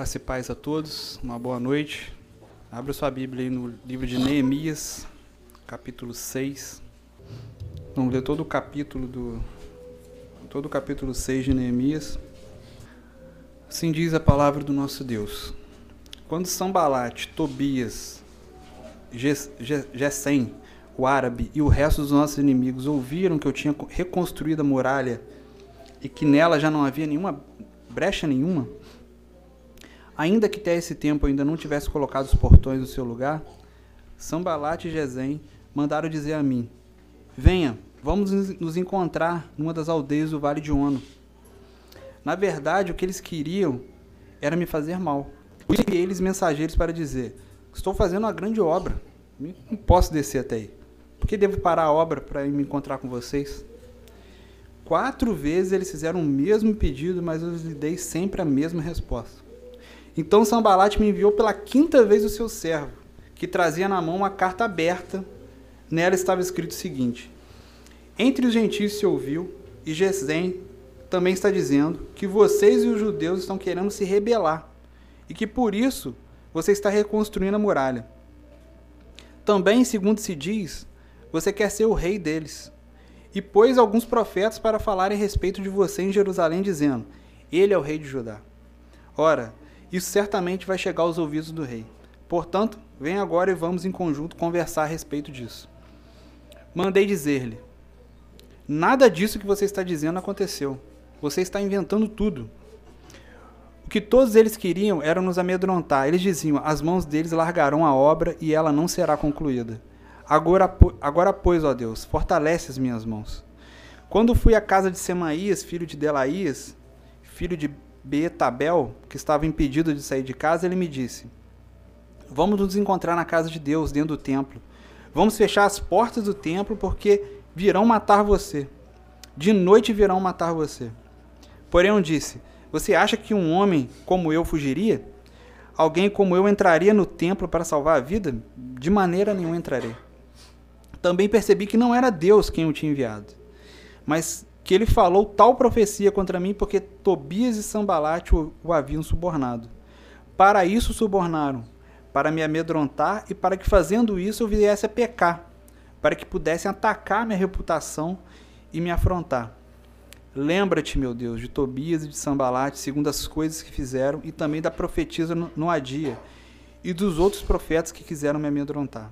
graça e paz a todos, uma boa noite. Abra sua Bíblia aí no livro de Neemias, capítulo 6. Vamos ler todo o capítulo do todo o capítulo 6 de Neemias. Assim diz a palavra do nosso Deus. Quando Sambalate, Tobias, Gesem, o árabe e o resto dos nossos inimigos ouviram que eu tinha reconstruído a muralha e que nela já não havia nenhuma brecha nenhuma, ainda que até esse tempo ainda não tivesse colocado os portões no seu lugar, Sambalat e Gesem mandaram dizer a mim: Venha, vamos nos encontrar numa das aldeias do Vale de Ono. Na verdade, o que eles queriam era me fazer mal. Enviei eles mensageiros para dizer: Estou fazendo uma grande obra, não posso descer até aí. Por que devo parar a obra para me encontrar com vocês? Quatro vezes eles fizeram o mesmo pedido, mas eu lhes dei sempre a mesma resposta. Então Sambalat me enviou pela quinta vez o seu servo, que trazia na mão uma carta aberta. Nela estava escrito o seguinte: Entre os gentios se ouviu, e Gesem também está dizendo que vocês e os judeus estão querendo se rebelar, e que por isso você está reconstruindo a muralha. Também, segundo se diz, você quer ser o rei deles e pôs alguns profetas para falarem a respeito de você em Jerusalém, dizendo: Ele é o rei de Judá. Ora, isso certamente vai chegar aos ouvidos do rei. Portanto, vem agora e vamos em conjunto conversar a respeito disso. Mandei dizer-lhe: Nada disso que você está dizendo aconteceu. Você está inventando tudo. O que todos eles queriam era nos amedrontar. Eles diziam: As mãos deles largarão a obra e ela não será concluída. Agora, agora pois, ó Deus, fortalece as minhas mãos. Quando fui à casa de Semaías, filho de Delaías, filho de Betabel, que estava impedido de sair de casa, ele me disse: Vamos nos encontrar na casa de Deus, dentro do templo. Vamos fechar as portas do templo, porque virão matar você. De noite virão matar você. Porém, eu disse: Você acha que um homem como eu fugiria? Alguém como eu entraria no templo para salvar a vida? De maneira nenhuma entrarei também percebi que não era Deus quem o tinha enviado, mas que ele falou tal profecia contra mim porque Tobias e Sambalate o, o haviam subornado. Para isso subornaram, para me amedrontar e para que fazendo isso eu viesse a pecar, para que pudessem atacar minha reputação e me afrontar. Lembra-te, meu Deus, de Tobias e de Sambalate, segundo as coisas que fizeram, e também da profetisa Noadia, e dos outros profetas que quiseram me amedrontar.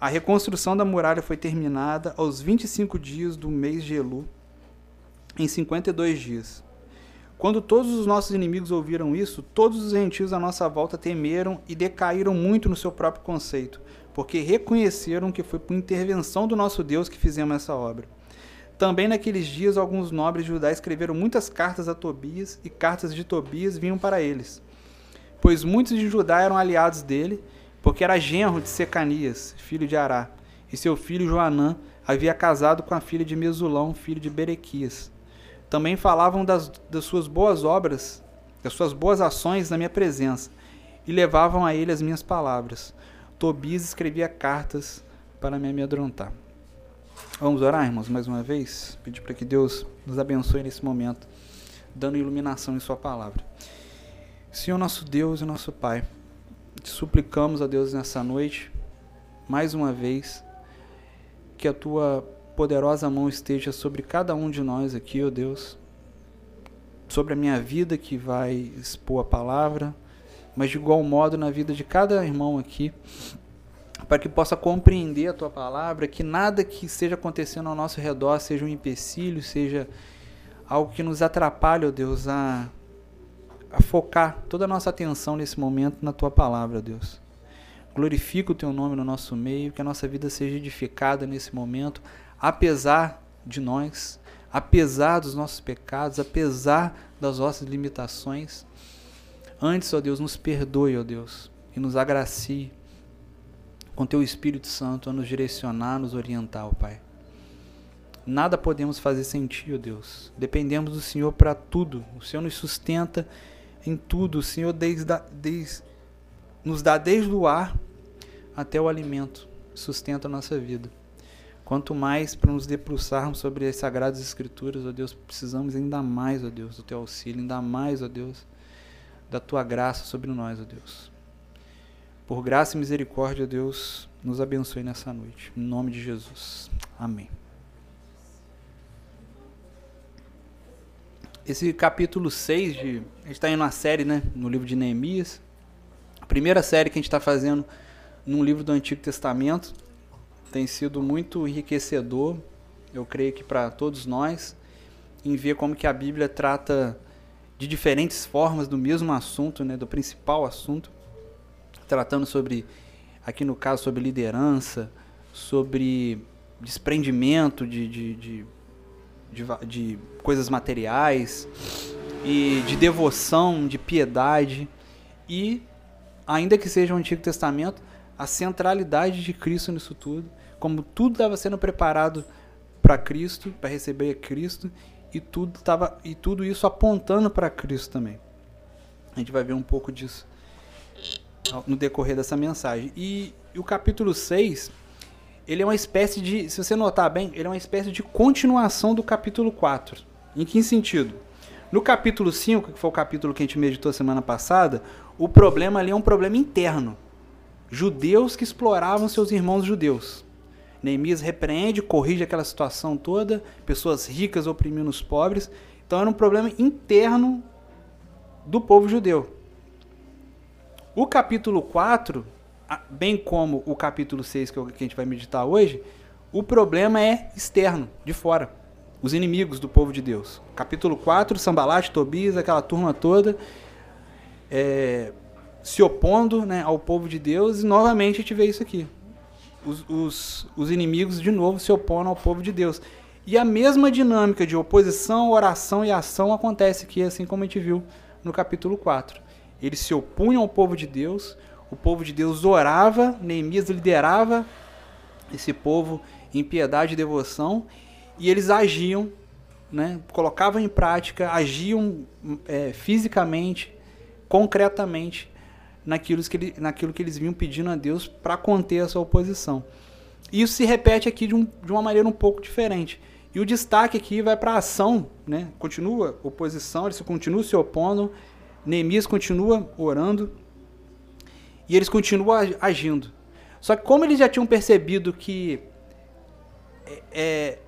A reconstrução da muralha foi terminada aos 25 dias do mês de Elu, em 52 dias. Quando todos os nossos inimigos ouviram isso, todos os gentios à nossa volta temeram e decaíram muito no seu próprio conceito, porque reconheceram que foi por intervenção do nosso Deus que fizemos essa obra. Também naqueles dias, alguns nobres de Judá escreveram muitas cartas a Tobias, e cartas de Tobias vinham para eles, pois muitos de Judá eram aliados dele porque era genro de Secanias, filho de Ará, e seu filho Joanã havia casado com a filha de Mesulão, filho de Berequias. Também falavam das, das suas boas obras, das suas boas ações na minha presença, e levavam a ele as minhas palavras. Tobias escrevia cartas para me amedrontar. Vamos orar, irmãos, mais uma vez? Pedir para que Deus nos abençoe nesse momento, dando iluminação em Sua palavra. Senhor, nosso Deus e nosso Pai, te suplicamos a Deus nessa noite, mais uma vez, que a tua poderosa mão esteja sobre cada um de nós aqui, ó oh Deus, sobre a minha vida que vai expor a palavra, mas de igual modo na vida de cada irmão aqui, para que possa compreender a tua palavra, que nada que esteja acontecendo ao nosso redor seja um empecilho, seja algo que nos atrapalhe, ó oh Deus, a a focar toda a nossa atenção nesse momento na tua palavra, Deus. Glorifica o teu nome no nosso meio, que a nossa vida seja edificada nesse momento, apesar de nós, apesar dos nossos pecados, apesar das nossas limitações. Antes, ó Deus, nos perdoe, ó Deus, e nos agracie com teu Espírito Santo a nos direcionar, a nos orientar, ó Pai. Nada podemos fazer sem ti, ó Deus. Dependemos do Senhor para tudo. O Senhor nos sustenta em tudo. O Senhor desde, desde, nos dá desde o ar até o alimento, sustenta a nossa vida. Quanto mais para nos debruçarmos sobre as Sagradas Escrituras, ó Deus, precisamos ainda mais, ó Deus, do Teu auxílio, ainda mais, ó Deus, da tua graça sobre nós, ó Deus. Por graça e misericórdia, Deus, nos abençoe nessa noite. Em nome de Jesus. Amém. Esse capítulo 6 de. A gente está indo na série, né? No livro de Neemias. A primeira série que a gente está fazendo num livro do Antigo Testamento. Tem sido muito enriquecedor, eu creio que para todos nós, em ver como que a Bíblia trata de diferentes formas do mesmo assunto, né? Do principal assunto. Tratando sobre, aqui no caso, sobre liderança, sobre desprendimento de, de, de de, de coisas materiais e de devoção, de piedade e ainda que seja o Antigo Testamento, a centralidade de Cristo nisso tudo, como tudo estava sendo preparado para Cristo, para receber Cristo, e tudo tava e tudo isso apontando para Cristo também. A gente vai ver um pouco disso no decorrer dessa mensagem. E, e o capítulo 6, ele é uma espécie de, se você notar bem, ele é uma espécie de continuação do capítulo 4. Em que sentido? No capítulo 5, que foi o capítulo que a gente meditou semana passada, o problema ali é um problema interno. Judeus que exploravam seus irmãos judeus. Neemias repreende, corrige aquela situação toda, pessoas ricas oprimindo os pobres. Então era um problema interno do povo judeu. O capítulo 4 bem como o capítulo 6 que a gente vai meditar hoje, o problema é externo, de fora. Os inimigos do povo de Deus. Capítulo 4, Sambalat, Tobias, aquela turma toda é, se opondo né, ao povo de Deus, e novamente a gente vê isso aqui. Os, os, os inimigos de novo se opondo ao povo de Deus. E a mesma dinâmica de oposição, oração e ação acontece aqui, assim como a gente viu no capítulo 4. Eles se opunham ao povo de Deus, o povo de Deus orava, Neemias liderava esse povo em piedade e devoção, e eles agiam, né, colocavam em prática, agiam é, fisicamente, concretamente, naquilo que, ele, naquilo que eles vinham pedindo a Deus para conter essa oposição. E isso se repete aqui de, um, de uma maneira um pouco diferente. E o destaque aqui vai para a ação, né? continua oposição, eles continuam se opondo, Neemias continua orando, e eles continuam agindo. Só que como eles já tinham percebido que é, é,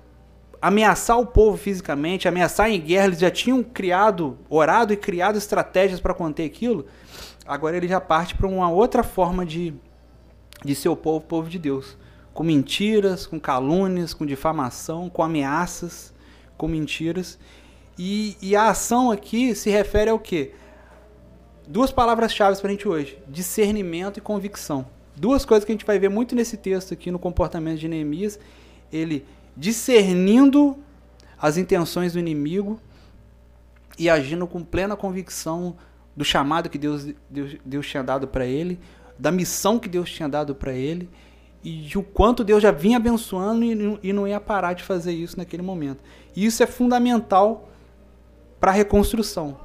ameaçar o povo fisicamente, ameaçar em guerra, eles já tinham criado, orado e criado estratégias para conter aquilo, agora ele já parte para uma outra forma de, de ser o povo, povo de Deus. Com mentiras, com calúnias, com difamação, com ameaças, com mentiras. E, e a ação aqui se refere ao quê? duas palavras-chave para a gente hoje: discernimento e convicção. Duas coisas que a gente vai ver muito nesse texto aqui no comportamento de Neemias. Ele discernindo as intenções do inimigo e agindo com plena convicção do chamado que Deus, Deus, Deus tinha dado para ele, da missão que Deus tinha dado para ele e de o quanto Deus já vinha abençoando e, e não ia parar de fazer isso naquele momento. E isso é fundamental para a reconstrução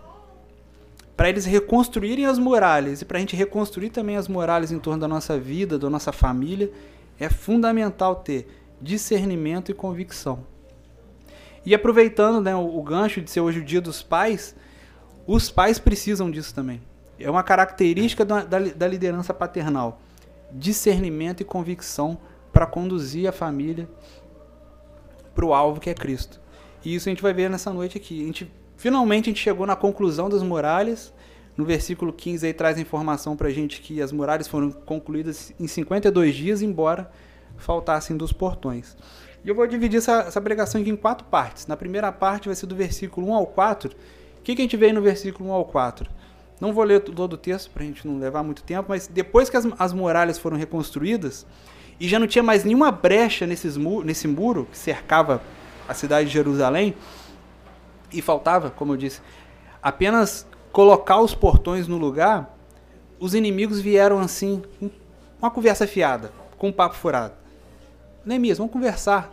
para eles reconstruírem as muralhas e para a gente reconstruir também as muralhas em torno da nossa vida, da nossa família, é fundamental ter discernimento e convicção. E aproveitando né, o, o gancho de ser hoje o dia dos pais, os pais precisam disso também. É uma característica da, da, da liderança paternal. Discernimento e convicção para conduzir a família para o alvo que é Cristo. E isso a gente vai ver nessa noite aqui. A gente Finalmente a gente chegou na conclusão das muralhas. No versículo 15 aí traz a informação para a gente que as muralhas foram concluídas em 52 dias, embora faltassem dos portões. E eu vou dividir essa, essa pregação aqui em quatro partes. Na primeira parte vai ser do versículo 1 ao 4. O que, que a gente vê no versículo 1 ao 4? Não vou ler todo o texto para a gente não levar muito tempo, mas depois que as, as muralhas foram reconstruídas e já não tinha mais nenhuma brecha nesses nesse muro que cercava a cidade de Jerusalém, e faltava, como eu disse, apenas colocar os portões no lugar, os inimigos vieram assim, uma conversa fiada, com um papo furado. Neemias, vamos conversar.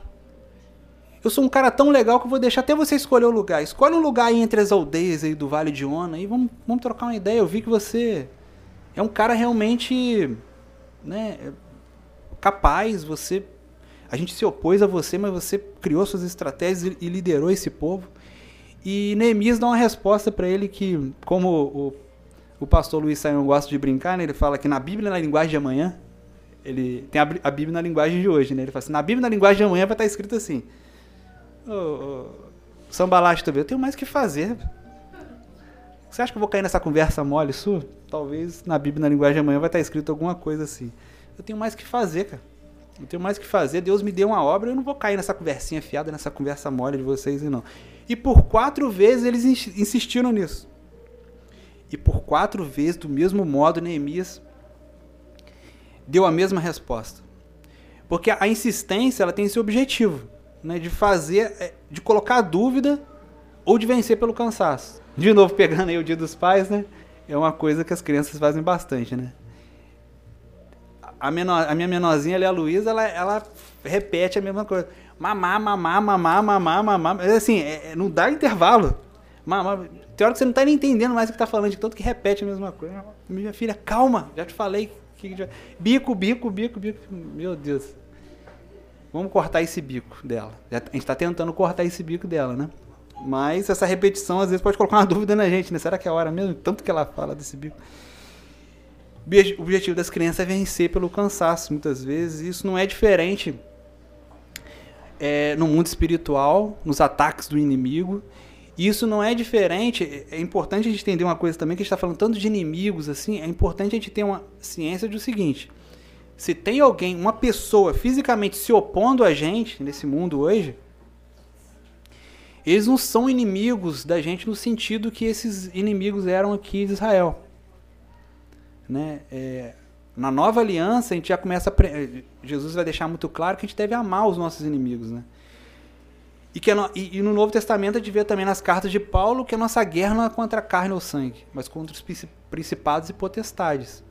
Eu sou um cara tão legal que eu vou deixar até você escolher o lugar. Escolhe um lugar aí entre as aldeias aí do Vale de Ona e vamos, vamos trocar uma ideia. Eu vi que você é um cara realmente né, capaz, você a gente se opôs a você, mas você criou suas estratégias e liderou esse povo. E Neemias dá uma resposta para ele que, como o, o pastor Luiz Saião gosta de brincar, né? Ele fala que na Bíblia, na linguagem de amanhã, ele tem a, a Bíblia na linguagem de hoje, né? Ele fala assim, na Bíblia, na linguagem de amanhã vai estar escrito assim, ô, ô, também, eu tenho mais o que fazer. Você acha que eu vou cair nessa conversa mole sua? Talvez na Bíblia, na linguagem amanhã, vai estar escrito alguma coisa assim. Eu tenho mais o que fazer, cara. Eu tenho mais o que fazer. Deus me deu uma obra, eu não vou cair nessa conversinha fiada, nessa conversa mole de vocês e não. E por quatro vezes eles insistiram nisso. E por quatro vezes, do mesmo modo, Neemias deu a mesma resposta. Porque a insistência ela tem esse objetivo, né, de fazer, é, de colocar dúvida ou de vencer pelo cansaço. De novo, pegando aí o dia dos pais, né? É uma coisa que as crianças fazem bastante, né? A, menor, a minha menorzinha ali, a Luísa, ela, ela repete a mesma coisa. Mamar, mamar, mamar, mamar, mamar. Mas assim, é, é, não dá intervalo. Mamar. Tem hora que você não tá nem entendendo mais o que tá falando, de tanto que repete a mesma coisa. Minha filha, calma, já te falei. Que. Bico, bico, bico, bico. Meu Deus. Vamos cortar esse bico dela. A gente está tentando cortar esse bico dela, né? Mas essa repetição às vezes pode colocar uma dúvida na gente, né? Será que é a hora mesmo? Tanto que ela fala desse bico. O objetivo das crianças é vencer pelo cansaço, muitas vezes. Isso não é diferente é, no mundo espiritual, nos ataques do inimigo. Isso não é diferente. É importante a gente entender uma coisa também, que a gente está falando tanto de inimigos, assim, é importante a gente ter uma ciência do seguinte. Se tem alguém, uma pessoa fisicamente se opondo a gente nesse mundo hoje, eles não são inimigos da gente no sentido que esses inimigos eram aqui de Israel. Né? É, na nova aliança, a gente já começa a. Jesus vai deixar muito claro que a gente deve amar os nossos inimigos. Né? E, que no, e, e, no Novo Testamento a gente vê também nas cartas de Paulo que a nossa guerra não é contra a carne ou sangue, mas contra os principados e potestades.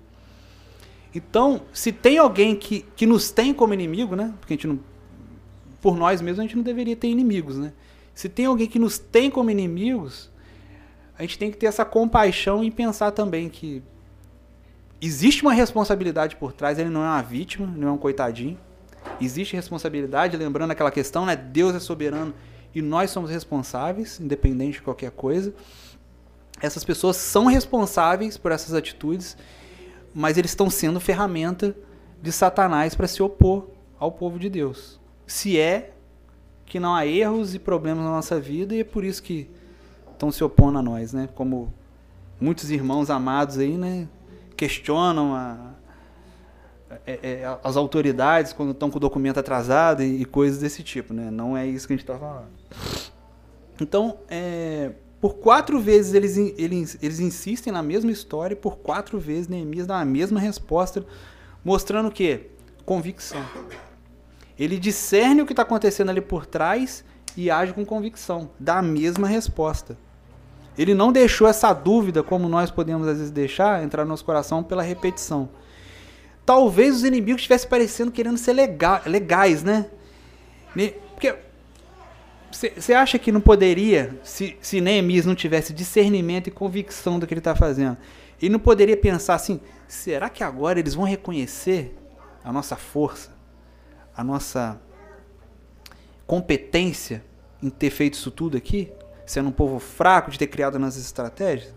Então, se tem alguém que, que nos tem como inimigo, né? Porque a gente não. Por nós mesmos a gente não deveria ter inimigos, né? Se tem alguém que nos tem como inimigos, a gente tem que ter essa compaixão e pensar também que existe uma responsabilidade por trás, ele não é uma vítima, não é um coitadinho. Existe responsabilidade, lembrando aquela questão, né? Deus é soberano e nós somos responsáveis, independente de qualquer coisa. Essas pessoas são responsáveis por essas atitudes, mas eles estão sendo ferramenta de Satanás para se opor ao povo de Deus. Se é que não há erros e problemas na nossa vida e é por isso que estão se opondo a nós, né? Como muitos irmãos amados aí, né? Questionam a, é, é, as autoridades quando estão com o documento atrasado e, e, coisas desse tipo, né? Não é isso que a gente está falando. Então, é, por quatro vezes eles, eles, eles insistem na mesma história e por quatro vezes Neemias dá a mesma resposta, mostrando o quê? Convicção. Ele discerne o que está acontecendo ali por trás e age com convicção, dá a mesma resposta. Ele não deixou essa dúvida, como nós podemos às vezes deixar, entrar no nosso coração pela repetição. Talvez os inimigos estivessem parecendo querendo ser lega legais, né? Porque você acha que não poderia, se, se Neemias não tivesse discernimento e convicção do que ele está fazendo, ele não poderia pensar assim: será que agora eles vão reconhecer a nossa força? a nossa competência em ter feito isso tudo aqui, sendo um povo fraco de ter criado nossas estratégias?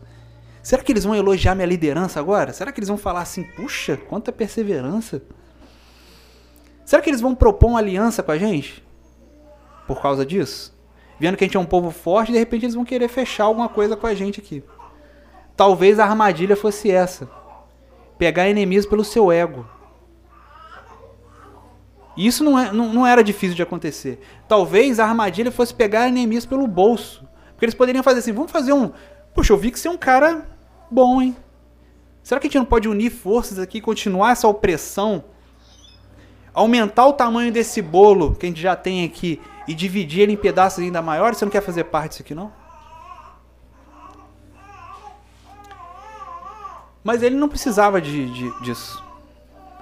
Será que eles vão elogiar minha liderança agora? Será que eles vão falar assim, puxa, quanta perseverança? Será que eles vão propor uma aliança com a gente? Por causa disso? Vendo que a gente é um povo forte, de repente eles vão querer fechar alguma coisa com a gente aqui. Talvez a armadilha fosse essa: pegar inimigos pelo seu ego. Isso não, é, não, não era difícil de acontecer. Talvez a armadilha fosse pegar Neemias pelo bolso. Porque eles poderiam fazer assim, vamos fazer um... Poxa, eu vi que você é um cara bom, hein? Será que a gente não pode unir forças aqui e continuar essa opressão? Aumentar o tamanho desse bolo que a gente já tem aqui e dividir ele em pedaços ainda maiores? Você não quer fazer parte disso aqui, não? Mas ele não precisava de, de, disso.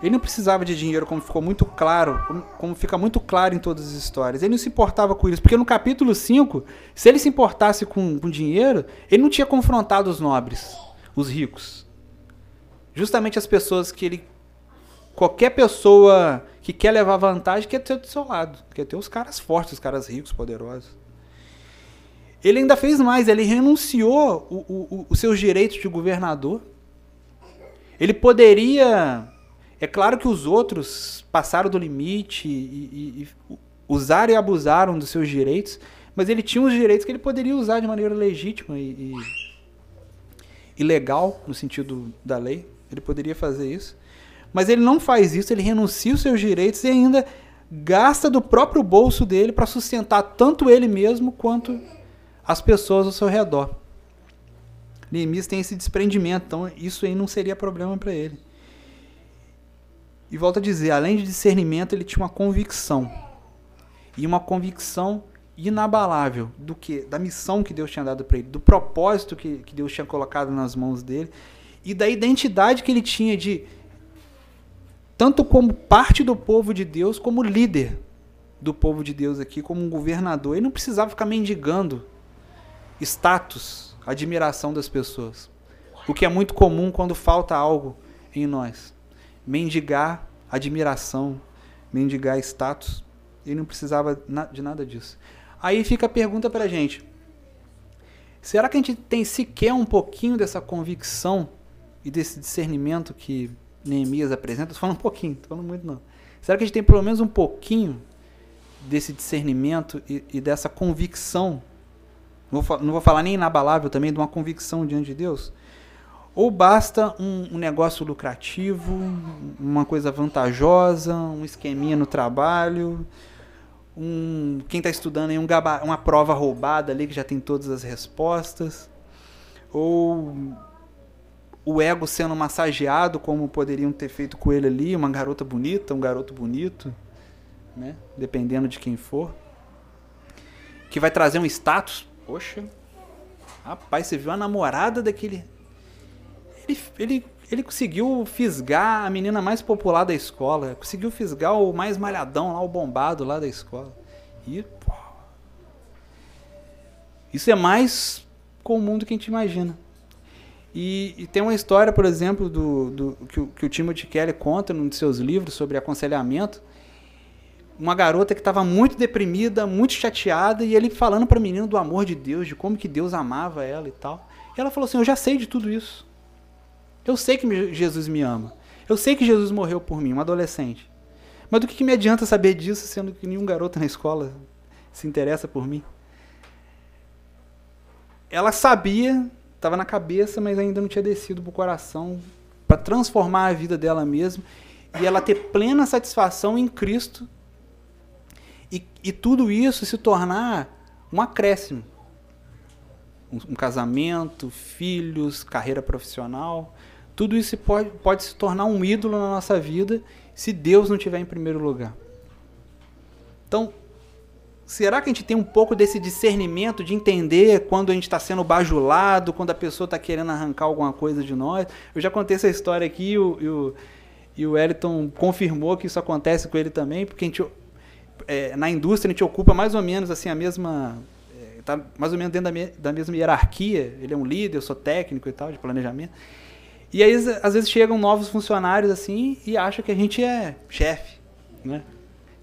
Ele não precisava de dinheiro, como ficou muito claro, como, fica muito claro em todas as histórias. Ele não se importava com isso, porque no capítulo 5, se ele se importasse com, com dinheiro, ele não tinha confrontado os nobres, os ricos. Justamente as pessoas que ele. Qualquer pessoa que quer levar vantagem quer ter do seu lado, quer ter os caras fortes, os caras ricos, poderosos. Ele ainda fez mais, ele renunciou os seus direitos de governador Ele poderia. É claro que os outros passaram do limite e, e, e usaram e abusaram dos seus direitos, mas ele tinha os direitos que ele poderia usar de maneira legítima e, e, e legal, no sentido da lei. Ele poderia fazer isso. Mas ele não faz isso, ele renuncia os seus direitos e ainda gasta do próprio bolso dele para sustentar tanto ele mesmo quanto as pessoas ao seu redor. Neemias tem esse desprendimento, então isso aí não seria problema para ele. E volto a dizer, além de discernimento, ele tinha uma convicção. E uma convicção inabalável do que da missão que Deus tinha dado para ele, do propósito que, que Deus tinha colocado nas mãos dele e da identidade que ele tinha de tanto como parte do povo de Deus, como líder do povo de Deus aqui, como um governador. Ele não precisava ficar mendigando status, admiração das pessoas. O que é muito comum quando falta algo em nós. Mendigar admiração, mendigar status. Ele não precisava de nada disso. Aí fica a pergunta para a gente: será que a gente tem sequer um pouquinho dessa convicção e desse discernimento que Neemias apresenta? Falando um pouquinho, estou falando muito não. Será que a gente tem pelo menos um pouquinho desse discernimento e, e dessa convicção? Não vou, não vou, falar nem inabalável também, de uma convicção diante de Deus? Ou basta um, um negócio lucrativo, uma coisa vantajosa, um esqueminha no trabalho, um, quem está estudando aí um uma prova roubada ali que já tem todas as respostas, ou o ego sendo massageado como poderiam ter feito com ele ali, uma garota bonita, um garoto bonito, né? dependendo de quem for, que vai trazer um status. Poxa, rapaz, você viu a namorada daquele. Ele, ele, ele conseguiu fisgar a menina mais popular da escola, conseguiu fisgar o mais malhadão lá, o bombado lá da escola. E, pô, isso é mais comum do que a gente imagina. E, e, tem uma história, por exemplo, do, do que, o, que o Timothy Kelly conta num de seus livros sobre aconselhamento. Uma garota que estava muito deprimida, muito chateada, e ele falando para a menina do amor de Deus, de como que Deus amava ela e tal. E ela falou assim: Eu já sei de tudo isso. Eu sei que Jesus me ama. Eu sei que Jesus morreu por mim, uma adolescente. Mas do que, que me adianta saber disso, sendo que nenhum garoto na escola se interessa por mim? Ela sabia estava na cabeça, mas ainda não tinha descido para o coração para transformar a vida dela mesma e ela ter plena satisfação em Cristo e, e tudo isso se tornar um acréscimo. Um, um, casamento, filhos, carreira profissional, tudo isso pode, pode se tornar um ídolo na nossa vida se Deus não estiver em primeiro lugar. Então, Será que a gente tem um pouco desse discernimento de entender quando a gente está sendo bajulado, quando a pessoa está querendo arrancar alguma coisa de nós? Eu já contei essa história aqui e o, e o, e o Eliton confirmou que isso acontece com ele também, porque a gente, é, na indústria a gente ocupa mais ou menos assim a mesma. Está é, mais ou menos dentro da, me, da mesma hierarquia. Ele é um líder, eu sou técnico e tal, de planejamento. E aí, às vezes, chegam novos funcionários assim e acham que a gente é chefe, né?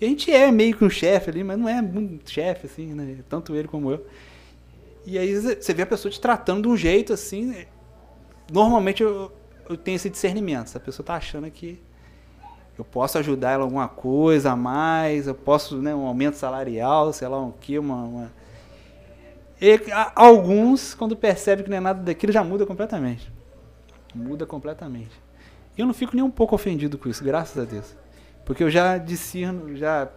A gente é meio que um chefe ali, mas não é chefe, assim, né? Tanto ele como eu. E aí você vê a pessoa te tratando de um jeito assim. Normalmente eu, eu tenho esse discernimento. Se a pessoa tá achando que eu posso ajudar ela alguma coisa a mais, eu posso, né, um aumento salarial, sei lá o um que, uma. uma... E, alguns, quando percebem que não é nada daquilo, já muda completamente. Muda completamente. E eu não fico nem um pouco ofendido com isso, graças a Deus. Porque eu já discerno, já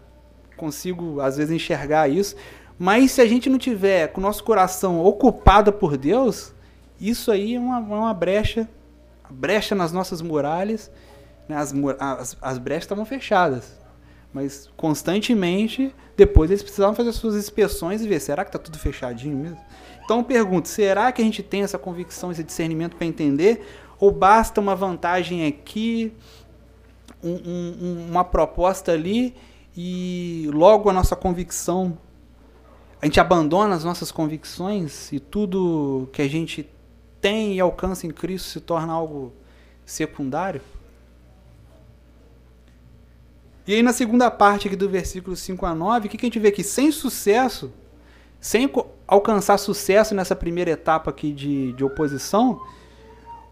consigo às vezes enxergar isso. Mas se a gente não tiver com o nosso coração ocupado por Deus, isso aí é uma, é uma brecha, brecha nas nossas muralhas. Né? As, as, as brechas estavam fechadas. Mas constantemente, depois eles precisavam fazer suas inspeções e ver, será que está tudo fechadinho mesmo? Então eu pergunto, será que a gente tem essa convicção, esse discernimento para entender? Ou basta uma vantagem aqui, um, um, uma proposta ali e logo a nossa convicção, a gente abandona as nossas convicções e tudo que a gente tem e alcança em Cristo se torna algo secundário? E aí na segunda parte aqui do versículo 5 a 9, o que, que a gente vê aqui? Sem sucesso, sem alcançar sucesso nessa primeira etapa aqui de, de oposição,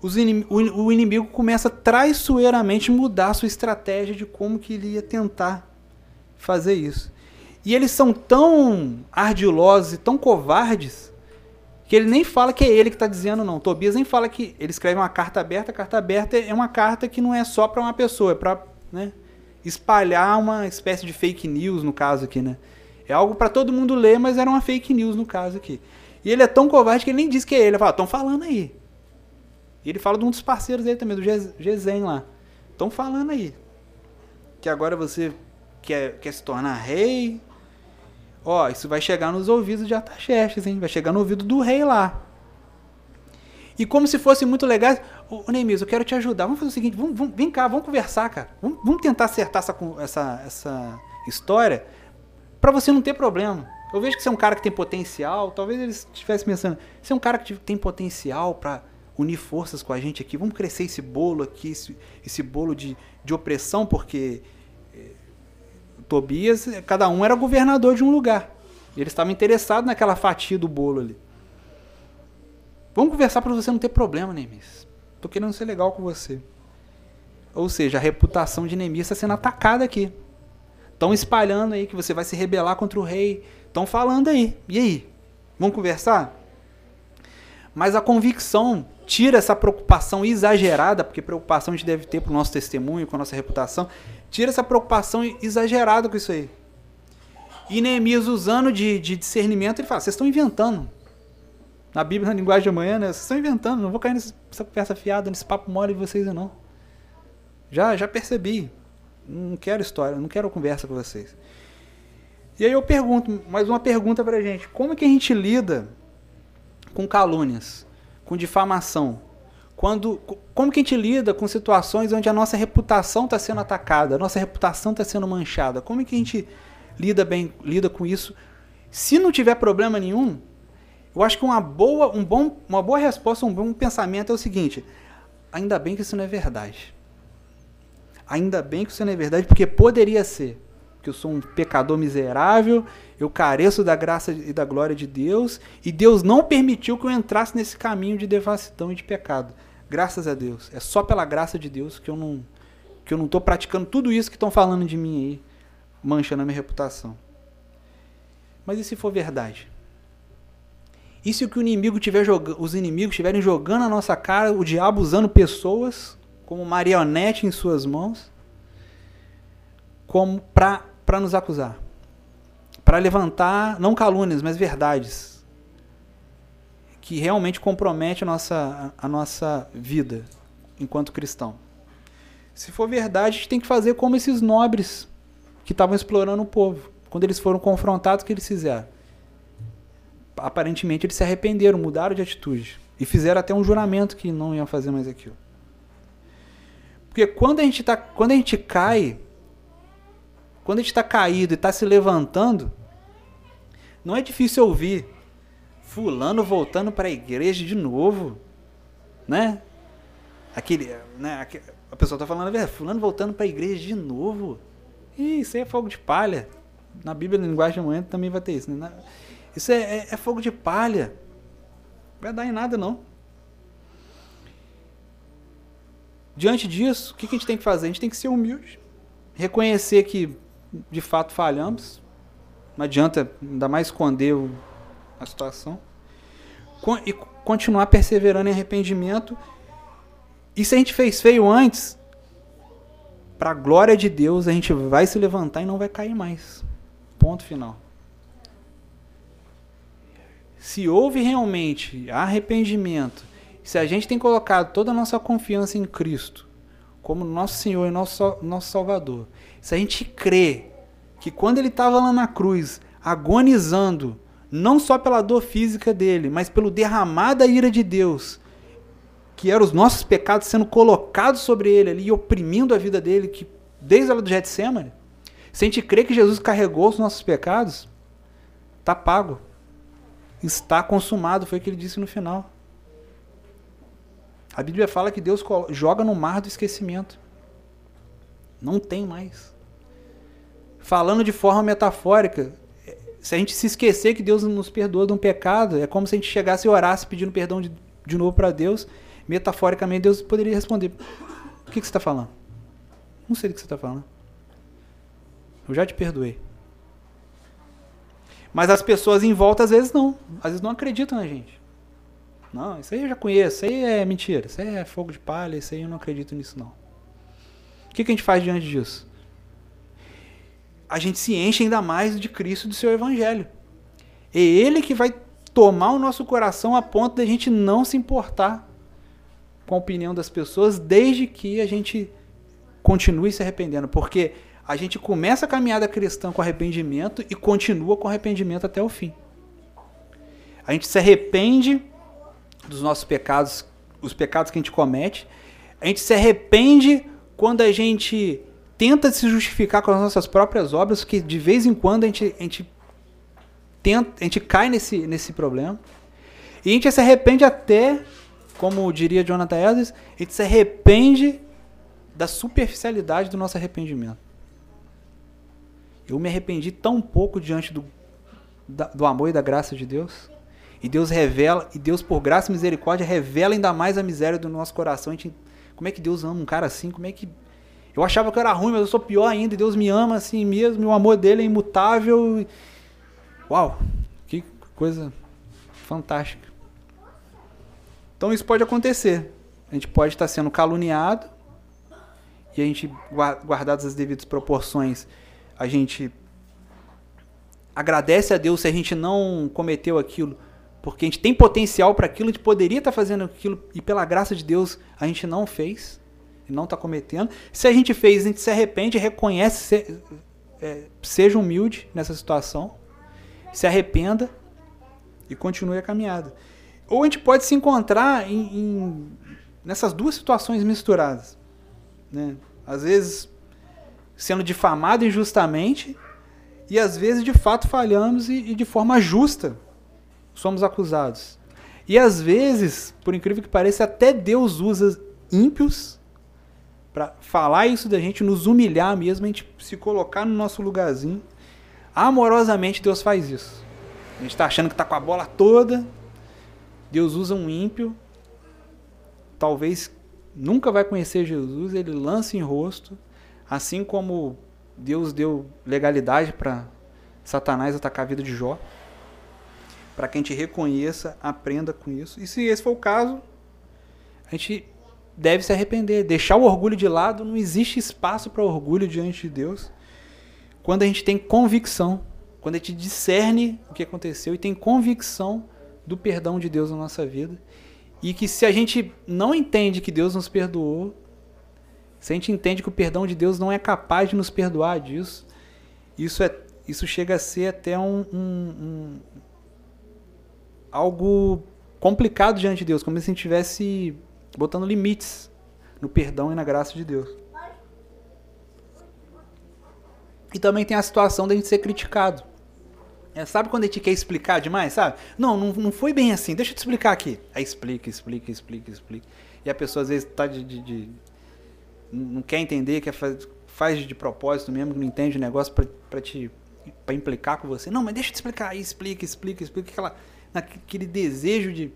o, o inimigo começa traiçoeiramente mudar a sua estratégia de como que ele ia tentar fazer isso. E eles são tão ardilosos e tão covardes que ele nem fala que é ele que está dizendo, não. Tobias nem fala que. Ele escreve uma carta aberta, a carta aberta é uma carta que não é só para uma pessoa, é para né, espalhar uma espécie de fake news, no caso aqui, né? É algo para todo mundo ler, mas era uma fake news no caso aqui. E ele é tão covarde que ele nem diz que é ele. Ele fala, estão falando aí. E ele fala de um dos parceiros dele também, do Gezen lá. Estão falando aí. Que agora você quer, quer se tornar rei, Ó, isso vai chegar nos ouvidos de Ataxerxes, hein? Vai chegar no ouvido do rei lá. E como se fosse muito legal, ô Neemias, eu quero te ajudar. Vamos fazer o seguinte, vamos, vamos, vem cá, vamos conversar, cara. Vamos, vamos tentar acertar essa, essa, essa história para você não ter problema. Eu vejo que você é um cara que tem potencial, talvez eles estivessem pensando, você é um cara que tem potencial para unir forças com a gente aqui, vamos crescer esse bolo aqui, esse, esse bolo de, de opressão, porque Tobias, cada um era governador de um lugar. E eles estavam interessados naquela fatia do bolo ali. Vamos conversar para você não ter problema, Neemias. Tô querendo ser legal com você. Ou seja, a reputação de Neemias está sendo atacada aqui. Estão espalhando aí que você vai se rebelar contra o rei. Estão falando aí. E aí? Vamos conversar? Mas a convicção tira essa preocupação exagerada, porque preocupação a gente deve ter para o nosso testemunho, com a nossa reputação, tira essa preocupação exagerada com isso aí. E Neemias, usando de, de discernimento, ele fala: vocês estão inventando. Na Bíblia, na linguagem de amanhã, né? Vocês estão inventando, não vou cair nessa conversa fiada, nesse papo mole de vocês, não. Já, já percebi. Não quero história, não quero conversa com vocês. E aí eu pergunto, mais uma pergunta pra gente: como é que a gente lida com calúnias? Com difamação? Quando, como que a gente lida com situações onde a nossa reputação está sendo atacada, a nossa reputação está sendo manchada? Como que a gente lida bem, lida com isso? Se não tiver problema nenhum, eu acho que uma boa, um bom, uma boa resposta, um bom pensamento é o seguinte: ainda bem que isso não é verdade. Ainda bem que isso não é verdade, porque poderia ser que eu sou um pecador miserável, eu careço da graça e da glória de Deus, e Deus não permitiu que eu entrasse nesse caminho de devassidão e de pecado. Graças a Deus. É só pela graça de Deus que eu não que eu não estou praticando tudo isso que estão falando de mim aí, manchando a minha reputação. Mas e se for verdade? E se o que o inimigo tiver os inimigos estiverem jogando na nossa cara, o diabo usando pessoas como marionete em suas mãos, como para para nos acusar, para levantar não calúnias, mas verdades que realmente compromete a nossa, a nossa vida enquanto cristão. Se for verdade, a gente tem que fazer como esses nobres que estavam explorando o povo. Quando eles foram confrontados, o que eles fizeram? Aparentemente eles se arrependeram, mudaram de atitude. E fizeram até um juramento que não iam fazer mais aquilo. Porque quando a gente, tá, quando a gente cai quando a gente está caído e está se levantando, não é difícil ouvir fulano voltando para a igreja de novo, né? Aquele, né? A pessoa está falando, velho, fulano voltando para a igreja de novo. Ih, isso aí é fogo de palha. Na Bíblia, na linguagem amanhã, também vai ter isso. Né? Isso é, é, é fogo de palha. Não vai dar em nada, não. Diante disso, o que a gente tem que fazer? A gente tem que ser humilde. Reconhecer que de fato falhamos. Não adianta ainda mais esconder a situação. E continuar perseverando em arrependimento. E se a gente fez feio antes, para a glória de Deus, a gente vai se levantar e não vai cair mais. Ponto final. Se houve realmente arrependimento, se a gente tem colocado toda a nossa confiança em Cristo, como nosso Senhor e nosso, nosso Salvador, se a gente crê que quando ele estava lá na cruz, agonizando, não só pela dor física dele, mas pelo derramar da ira de Deus, que eram os nossos pecados sendo colocados sobre ele ali, oprimindo a vida dele, que desde a do Getsemane, se a gente crê que Jesus carregou os nossos pecados, está pago. Está consumado, foi o que ele disse no final. A Bíblia fala que Deus joga no mar do esquecimento. Não tem mais. Falando de forma metafórica, se a gente se esquecer que Deus nos perdoa de um pecado, é como se a gente chegasse e orasse pedindo perdão de, de novo para Deus. metaforicamente, Deus poderia responder: O que, que você está falando? Não sei do que você está falando. Eu já te perdoei. Mas as pessoas em volta às vezes não. Às vezes não acreditam na gente. Não, isso aí eu já conheço, isso aí é mentira, isso aí é fogo de palha, isso aí eu não acredito nisso não. O que, que a gente faz diante disso? A gente se enche ainda mais de Cristo e do seu Evangelho. É Ele que vai tomar o nosso coração a ponto de a gente não se importar com a opinião das pessoas, desde que a gente continue se arrependendo. Porque a gente começa a caminhada cristã com arrependimento e continua com arrependimento até o fim. A gente se arrepende dos nossos pecados, os pecados que a gente comete. A gente se arrepende quando a gente tenta se justificar com as nossas próprias obras, que de vez em quando a gente, a gente, tenta, a gente cai nesse, nesse problema. E a gente se arrepende até, como diria Jonathan Edwards, a gente se arrepende da superficialidade do nosso arrependimento. Eu me arrependi tão pouco diante do, da, do amor e da graça de Deus. E Deus revela, e Deus, por graça e misericórdia, revela ainda mais a miséria do nosso coração. A gente, como é que Deus ama um cara assim? Como é que. Eu achava que eu era ruim, mas eu sou pior ainda, e Deus me ama assim mesmo, e o amor dele é imutável. Uau! Que coisa fantástica. Então isso pode acontecer. A gente pode estar sendo caluniado, e a gente, guardadas as devidas proporções, a gente agradece a Deus se a gente não cometeu aquilo porque a gente tem potencial para aquilo, a gente poderia estar fazendo aquilo e pela graça de Deus a gente não fez não está cometendo. Se a gente fez, a gente se arrepende, reconhece, se, é, seja humilde nessa situação, se arrependa e continue a caminhada. Ou a gente pode se encontrar em, em, nessas duas situações misturadas. Né? Às vezes sendo difamado injustamente e às vezes de fato falhamos e, e de forma justa somos acusados. E às vezes, por incrível que pareça, até Deus usa ímpios para falar isso da gente, nos humilhar mesmo, a gente se colocar no nosso lugarzinho. Amorosamente Deus faz isso. A gente está achando que está com a bola toda. Deus usa um ímpio, talvez nunca vai conhecer Jesus, ele lança em rosto, assim como Deus deu legalidade para Satanás atacar a vida de Jó para que a gente reconheça, aprenda com isso. E se esse for o caso, a gente deve se arrepender, deixar o orgulho de lado, não existe espaço para orgulho diante de Deus. Quando a gente tem convicção, quando a gente discerne o que aconteceu e tem convicção do perdão de Deus na nossa vida, e que se a gente não entende que Deus nos perdoou, se a gente entende que o perdão de Deus não é capaz de nos perdoar disso, isso é isso chega a ser até um, um, algo complicado diante de Deus, como se a gente estivesse botando limites no perdão e na graça de Deus. E também tem a situação da gente ser criticado. É, sabe quando a gente quer explicar demais, sabe? Não, não, não foi bem assim, deixa eu te explicar aqui. Aí explica, explica, explica, explica. E a pessoa às vezes tá de, de, de não quer entender, quer faz, faz de propósito mesmo, não entende o negócio para te para implicar com você. Não, mas deixa eu te explicar aí, explica, explica, explica que ela naquele desejo de.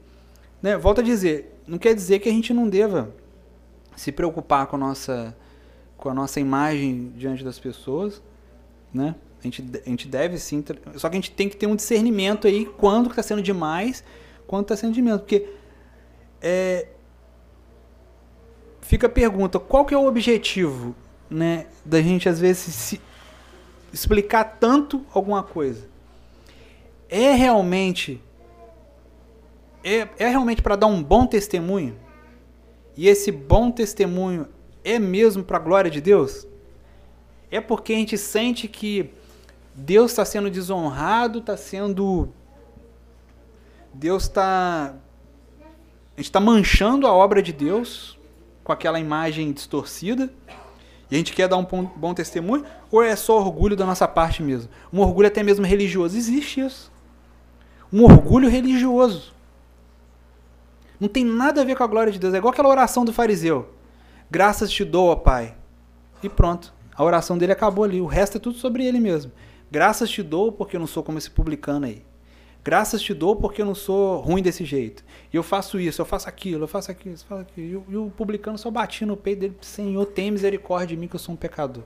Né? Volto a dizer, não quer dizer que a gente não deva se preocupar com a nossa, com a nossa imagem diante das pessoas, né? A gente, a gente deve sim, só que a gente tem que ter um discernimento aí quando está sendo demais, quando está sendo de menos, porque é, fica a pergunta, qual que é o objetivo, né, da gente às vezes se explicar tanto alguma coisa? É realmente é, é realmente para dar um bom testemunho? E esse bom testemunho é mesmo para a glória de Deus? É porque a gente sente que Deus está sendo desonrado, está sendo. Deus está. A gente está manchando a obra de Deus com aquela imagem distorcida e a gente quer dar um bom testemunho? Ou é só orgulho da nossa parte mesmo? Um orgulho até mesmo religioso? Existe isso. Um orgulho religioso. Não tem nada a ver com a glória de Deus. É igual aquela oração do fariseu. Graças te dou, ó Pai. E pronto. A oração dele acabou ali. O resto é tudo sobre ele mesmo. Graças te dou porque eu não sou como esse publicano aí. Graças te dou porque eu não sou ruim desse jeito. E eu faço isso, eu faço aquilo, eu faço aquilo, eu faço aquilo. E, o publicano só batia no peito dele, Senhor, tem misericórdia de mim que eu sou um pecador.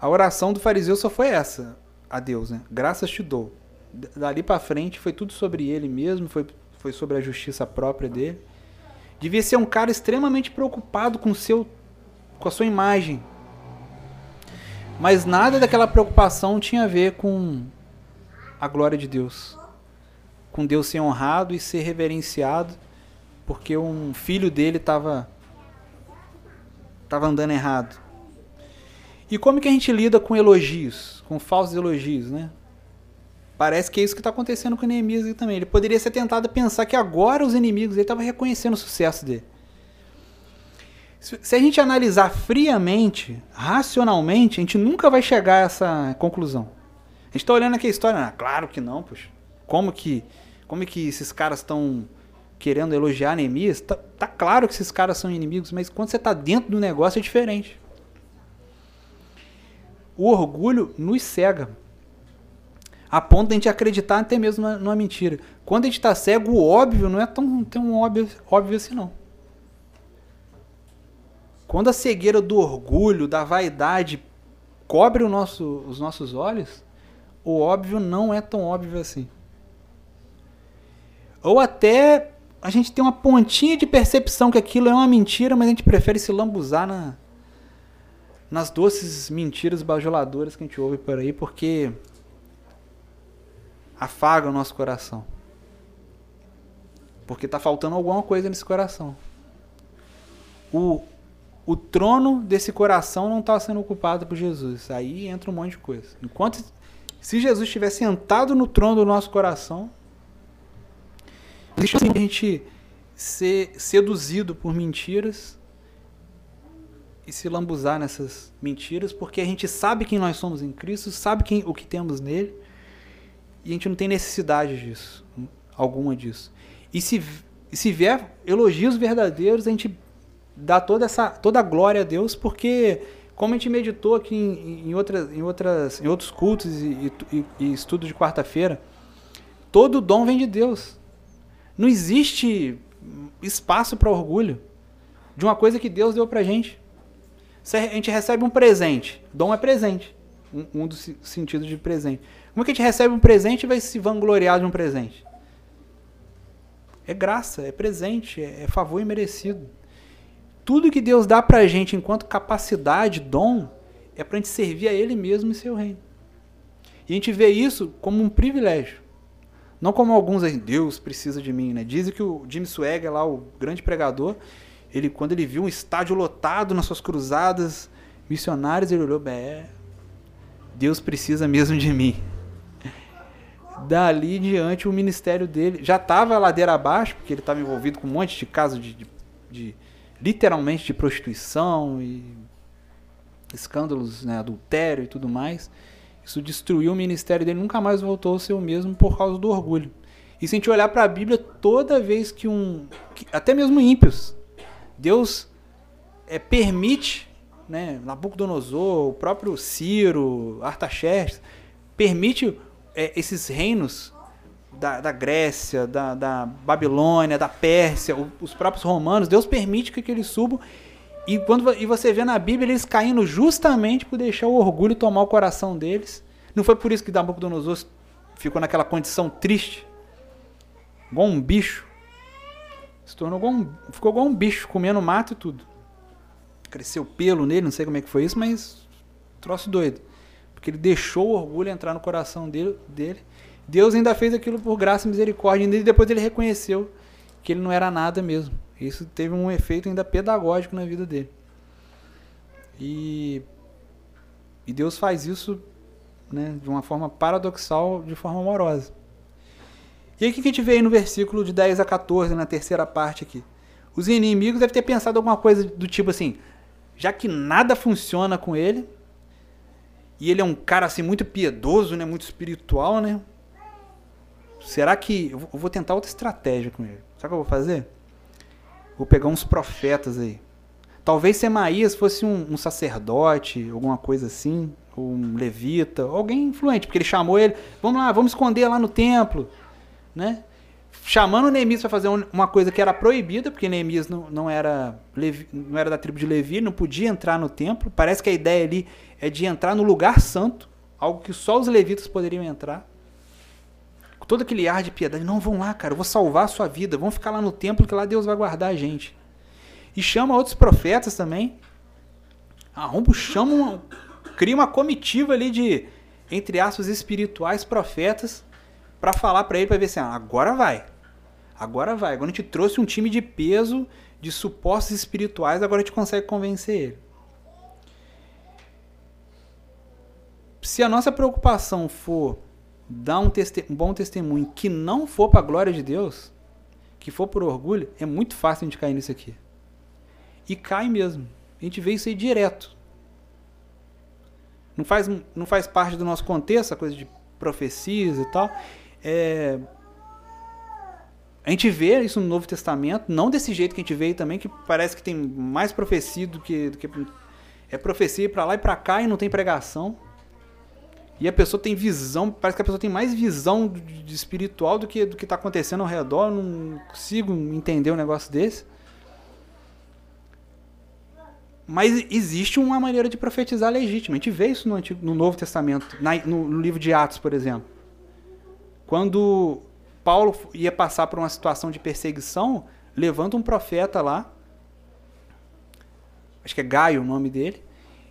A oração do fariseu só foi essa a Deus, né? Graças te dou. Dali para frente foi tudo sobre ele mesmo, foi, foi sobre a justiça própria dele. Devia ser um cara extremamente preocupado com seu com a sua imagem. Mas nada daquela preocupação tinha a ver com a glória de Deus. Com Deus ser honrado e ser reverenciado, porque um filho dele estava tava andando errado. E como que a gente lida com elogios, com falsos elogios, né? Parece que é isso que está acontecendo com o Neemias também. Ele poderia ser tentado a pensar que agora os inimigos ele estavam reconhecendo o sucesso dele. Se a gente analisar friamente, racionalmente, a gente nunca vai chegar a essa conclusão. A gente está olhando aqui a história, ah, claro que não, poxa. Como que, como que esses caras estão querendo elogiar Neemias? Tá, tá claro que esses caras são inimigos, mas quando você está dentro do negócio é diferente. O orgulho nos cega. A ponto de a gente acreditar até mesmo numa mentira. Quando a gente está cego, o óbvio não é tão, tão óbvio, óbvio assim não. Quando a cegueira do orgulho, da vaidade, cobre nosso, os nossos olhos, o óbvio não é tão óbvio assim. Ou até a gente tem uma pontinha de percepção que aquilo é uma mentira, mas a gente prefere se lambuzar na, nas doces mentiras bajuladoras que a gente ouve por aí, porque afaga o nosso coração. Porque está faltando alguma coisa nesse coração. O, o trono desse coração não está sendo ocupado por Jesus. Aí entra um monte de coisa. Enquanto se Jesus tivesse sentado no trono do nosso coração, deixa a gente ser seduzido por mentiras e se lambuzar nessas mentiras, porque a gente sabe quem nós somos em Cristo, sabe quem, o que temos nele, e a gente não tem necessidade disso, alguma disso. E se, se vier elogios verdadeiros, a gente dá toda essa toda a glória a Deus, porque como a gente meditou aqui em, em, outras, em, outras, em outros cultos e, e, e estudos de quarta-feira, todo dom vem de Deus. Não existe espaço para orgulho de uma coisa que Deus deu para gente. Se a gente recebe um presente, dom é presente, um, um dos sentidos de presente. Como é que a gente recebe um presente e vai se vangloriar de um presente? É graça, é presente, é, é favor imerecido. Tudo que Deus dá pra gente enquanto capacidade, dom, é pra gente servir a Ele mesmo e seu reino. E a gente vê isso como um privilégio. Não como alguns aí, Deus precisa de mim, né? Dizem que o Jim Swagger, lá, o grande pregador, ele quando ele viu um estádio lotado nas suas cruzadas missionárias, ele olhou, é, Deus precisa mesmo de mim. Dali diante, o ministério dele já estava ladeira abaixo, porque ele estava envolvido com um monte de casos de, de, de literalmente de prostituição e escândalos, né, adultério e tudo mais. Isso destruiu o ministério dele, nunca mais voltou a ser o mesmo por causa do orgulho. E se a gente olhar para a Bíblia, toda vez que um. Que, até mesmo ímpios, Deus é, permite, né, Nabucodonosor, o próprio Ciro, Artaxerxes, permite é, esses reinos da, da Grécia, da, da, Babilônia, da Pérsia, os próprios romanos, Deus permite que, que eles subam. E, quando, e você vê na Bíblia eles caindo justamente por deixar o orgulho tomar o coração deles. Não foi por isso que Nabucodonosor ficou naquela condição triste, igual um bicho. Se tornou igual um, ficou igual um bicho, comendo mato e tudo. Cresceu pelo nele, não sei como é que foi isso, mas troço doido. Porque ele deixou o orgulho entrar no coração dele, dele Deus ainda fez aquilo por graça e misericórdia, e depois ele reconheceu que ele não era nada mesmo. Isso teve um efeito ainda pedagógico na vida dele. E, e Deus faz isso né, de uma forma paradoxal, de forma amorosa. E aí o que a gente vê aí no versículo de 10 a 14, na terceira parte aqui? Os inimigos devem ter pensado alguma coisa do tipo assim, já que nada funciona com ele, e ele é um cara assim muito piedoso, né, muito espiritual, né? Será que. Eu vou tentar outra estratégia com ele. Sabe o que eu vou fazer? Vou pegar uns profetas aí. Talvez Semaías fosse um, um, sacerdote, alguma coisa assim. um levita, alguém influente, porque ele chamou ele, vamos lá, vamos esconder lá no templo, né? Chamando Neemias para fazer uma coisa que era proibida, porque Neemias não, não, era Levi, não era da tribo de Levi, não podia entrar no templo. Parece que a ideia ali é de entrar no lugar santo, algo que só os levitas poderiam entrar. Com todo aquele ar de piedade, não, vão lá, cara, eu vou salvar a sua vida, vamos ficar lá no templo que lá Deus vai guardar a gente. E chama outros profetas também. Arrombo chama uma, cria uma comitiva ali de, entre aspas, espirituais profetas para falar para ele, para ver assim, ah, agora vai. Agora vai. Agora a gente trouxe um time de peso, de supostos espirituais, agora a gente consegue convencer ele. Se a nossa preocupação for dar um, um bom testemunho que não for para a glória de Deus, que for por orgulho, é muito fácil a gente cair nisso aqui. E cai mesmo. A gente vê isso aí direto. Não faz, não faz parte do nosso contexto, a coisa de profecias e tal. É, a gente vê isso no Novo Testamento, não desse jeito que a gente vê também, que parece que tem mais profecia do que. Do que é profecia para lá e para cá e não tem pregação. E a pessoa tem visão, parece que a pessoa tem mais visão de, espiritual do que do que está acontecendo ao redor. Eu não consigo entender um negócio desse. Mas existe uma maneira de profetizar legítima. A gente vê isso no, Antigo, no Novo Testamento, na, no livro de Atos, por exemplo. Quando Paulo ia passar por uma situação de perseguição, levanta um profeta lá, acho que é Gaio o nome dele,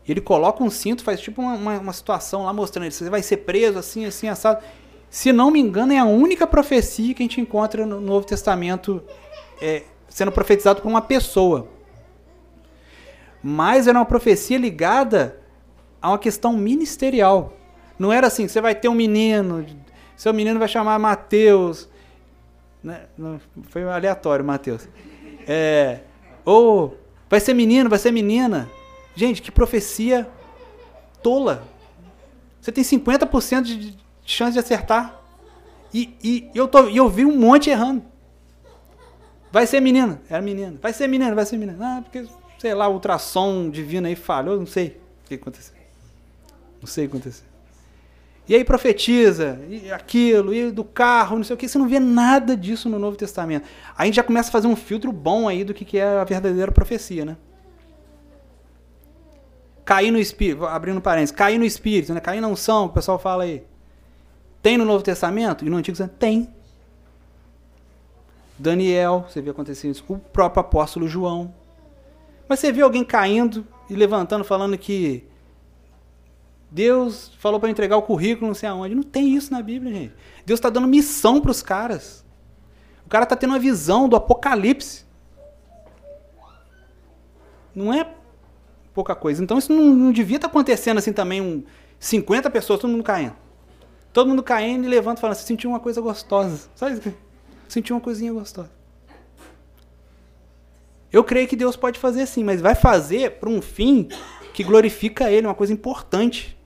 ele coloca um cinto, faz tipo uma, uma, uma situação lá mostrando ele, você vai ser preso assim, assim, assado. Se não me engano, é a única profecia que a gente encontra no Novo Testamento é, sendo profetizado por uma pessoa. Mas era uma profecia ligada a uma questão ministerial. Não era assim, você vai ter um menino seu menino vai chamar Mateus. Né? foi aleatório, Mateus. É, ou vai ser menino, vai ser menina. Gente, que profecia tola. Você tem 50% de chance de acertar. E, e eu, tô, eu vi um monte errando. Vai ser menina. Era menina. Vai ser menina, vai ser menina. Ah, porque, sei lá, o ultrassom divino aí falhou, não sei o que aconteceu. Não sei o que aconteceu. E aí profetiza, e aquilo, e do carro, não sei o que. Você não vê nada disso no Novo Testamento. Aí a gente já começa a fazer um filtro bom aí do que é a verdadeira profecia, né? Cair no espírito, abrindo parênteses, cair no espírito, né? Cair na unção, o pessoal fala aí. Tem no Novo Testamento? E no Antigo Testamento? Tem. Daniel, você vê acontecer isso. O próprio apóstolo João. Mas você vê alguém caindo e levantando, falando que Deus falou para entregar o currículo não sei aonde. Não tem isso na Bíblia, gente. Deus está dando missão para os caras. O cara está tendo uma visão do apocalipse. Não é pouca coisa. Então isso não, não devia estar tá acontecendo assim também, um 50 pessoas, todo mundo caindo. Todo mundo caindo e levanta falando, você sentiu uma coisa gostosa. Sabe isso? Sentiu uma coisinha gostosa. Eu creio que Deus pode fazer sim, mas vai fazer para um fim que glorifica Ele, uma coisa importante.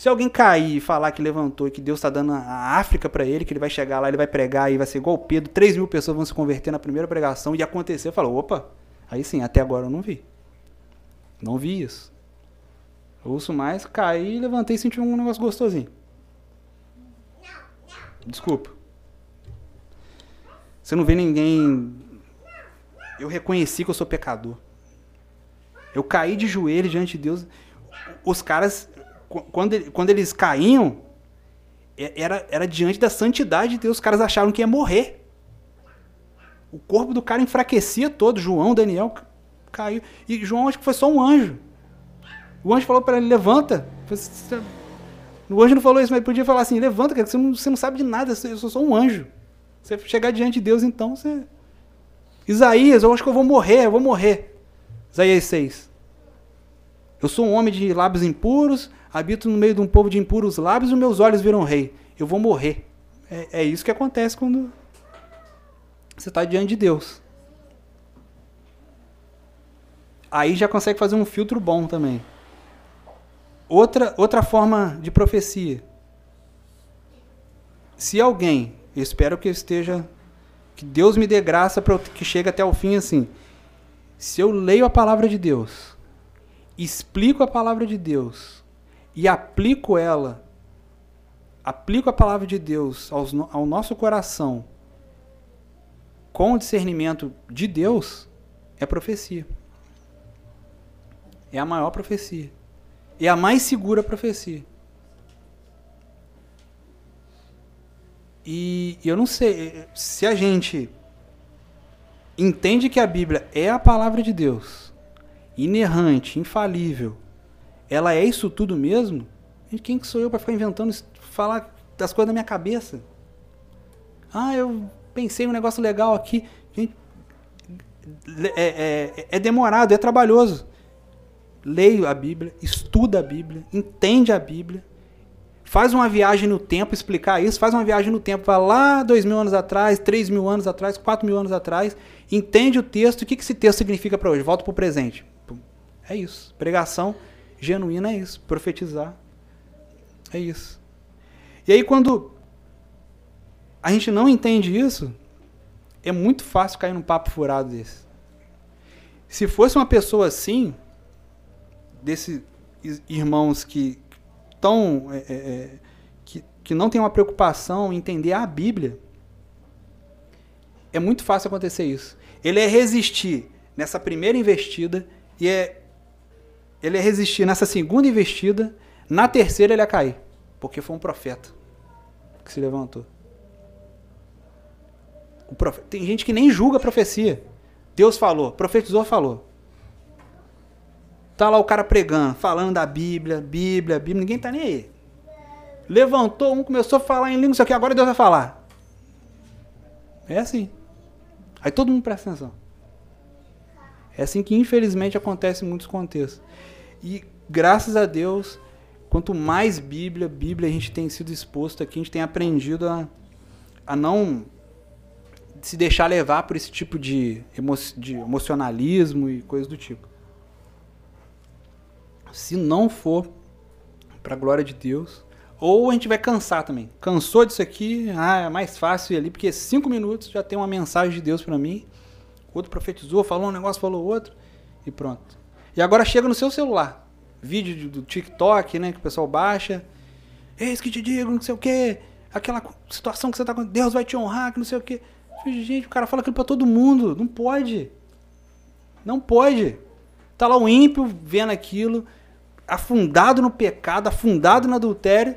Se alguém cair e falar que levantou e que Deus está dando a África para ele, que ele vai chegar lá, ele vai pregar e vai ser igual o Pedro, 3 mil pessoas vão se converter na primeira pregação e acontecer, falou, opa, aí sim, até agora eu não vi. Não vi isso. Eu ouço mais, caí, levantei e senti um negócio gostosinho. Desculpa. Você não vê ninguém. Eu reconheci que eu sou pecador. Eu caí de joelho diante de Deus. Os caras quando, quando eles caíam, era, era diante da santidade de Deus. Os caras acharam que ia morrer. O corpo do cara enfraquecia todo. João, Daniel caiu. E João acho que foi só um anjo. O anjo falou para ele: levanta. O anjo não falou isso, mas podia falar assim: levanta, cara, você não, você não sabe de nada, eu sou só um anjo. Você chegar diante de Deus, então você. Isaías, eu acho que eu vou morrer, eu vou morrer. Isaías 6. Eu sou um homem de lábios impuros, habito no meio de um povo de impuros lábios e meus olhos viram rei. Eu vou morrer. É, é isso que acontece quando você está diante de Deus. Aí já consegue fazer um filtro bom também. Outra, outra forma de profecia. Se alguém, espero que eu esteja, que Deus me dê graça para que chegue até o fim assim. Se eu leio a palavra de Deus, explico a palavra de Deus, e aplico ela, aplico a palavra de Deus ao nosso coração com o discernimento de Deus, é profecia. É a maior profecia. É a mais segura profecia. E eu não sei se a gente entende que a Bíblia é a palavra de Deus, inerrante, infalível, ela é isso tudo mesmo? Quem que sou eu para ficar inventando, falar das coisas da minha cabeça? Ah, eu pensei um negócio legal aqui. Gente, é, é, é demorado, é trabalhoso. Leio a Bíblia, estuda a Bíblia, entende a Bíblia, faz uma viagem no tempo, explicar isso, faz uma viagem no tempo, vai lá dois mil anos atrás, três mil anos atrás, quatro mil anos atrás, entende o texto, o que esse texto significa para hoje, volta para o presente. É isso. Pregação genuína é isso. Profetizar é isso. E aí quando a gente não entende isso, é muito fácil cair num papo furado desse. Se fosse uma pessoa assim, desses irmãos que estão. É, é, é, que, que não tem uma preocupação em entender a Bíblia, é muito fácil acontecer isso. Ele é resistir nessa primeira investida e é ele é resistir nessa segunda investida, na terceira ele ia cair, porque foi um profeta que se levantou. Profe... Tem gente que nem julga a profecia. Deus falou, profetizou, falou. Tá lá o cara pregando, falando da Bíblia, Bíblia, Bíblia, ninguém tá nem aí. Levantou um, começou a falar em língua, isso aqui, agora Deus vai falar. É assim. Aí todo mundo presta atenção. É assim que infelizmente acontece em muitos contextos. E graças a Deus, quanto mais Bíblia, Bíblia a gente tem sido exposto aqui, a gente tem aprendido a, a não se deixar levar por esse tipo de, emo de emocionalismo e coisas do tipo. Se não for para a glória de Deus, ou a gente vai cansar também. Cansou disso aqui, ah, é mais fácil ir ali, porque cinco minutos já tem uma mensagem de Deus para mim. Outro profetizou, falou um negócio, falou outro, e pronto. E agora chega no seu celular. Vídeo do TikTok, né, que o pessoal baixa. Eis que te digo, não sei o quê. Aquela situação que você tá com. Deus vai te honrar, que não sei o quê. Gente, o cara fala aquilo pra todo mundo. Não pode. Não pode. Tá lá o ímpio vendo aquilo, afundado no pecado, afundado no adultério.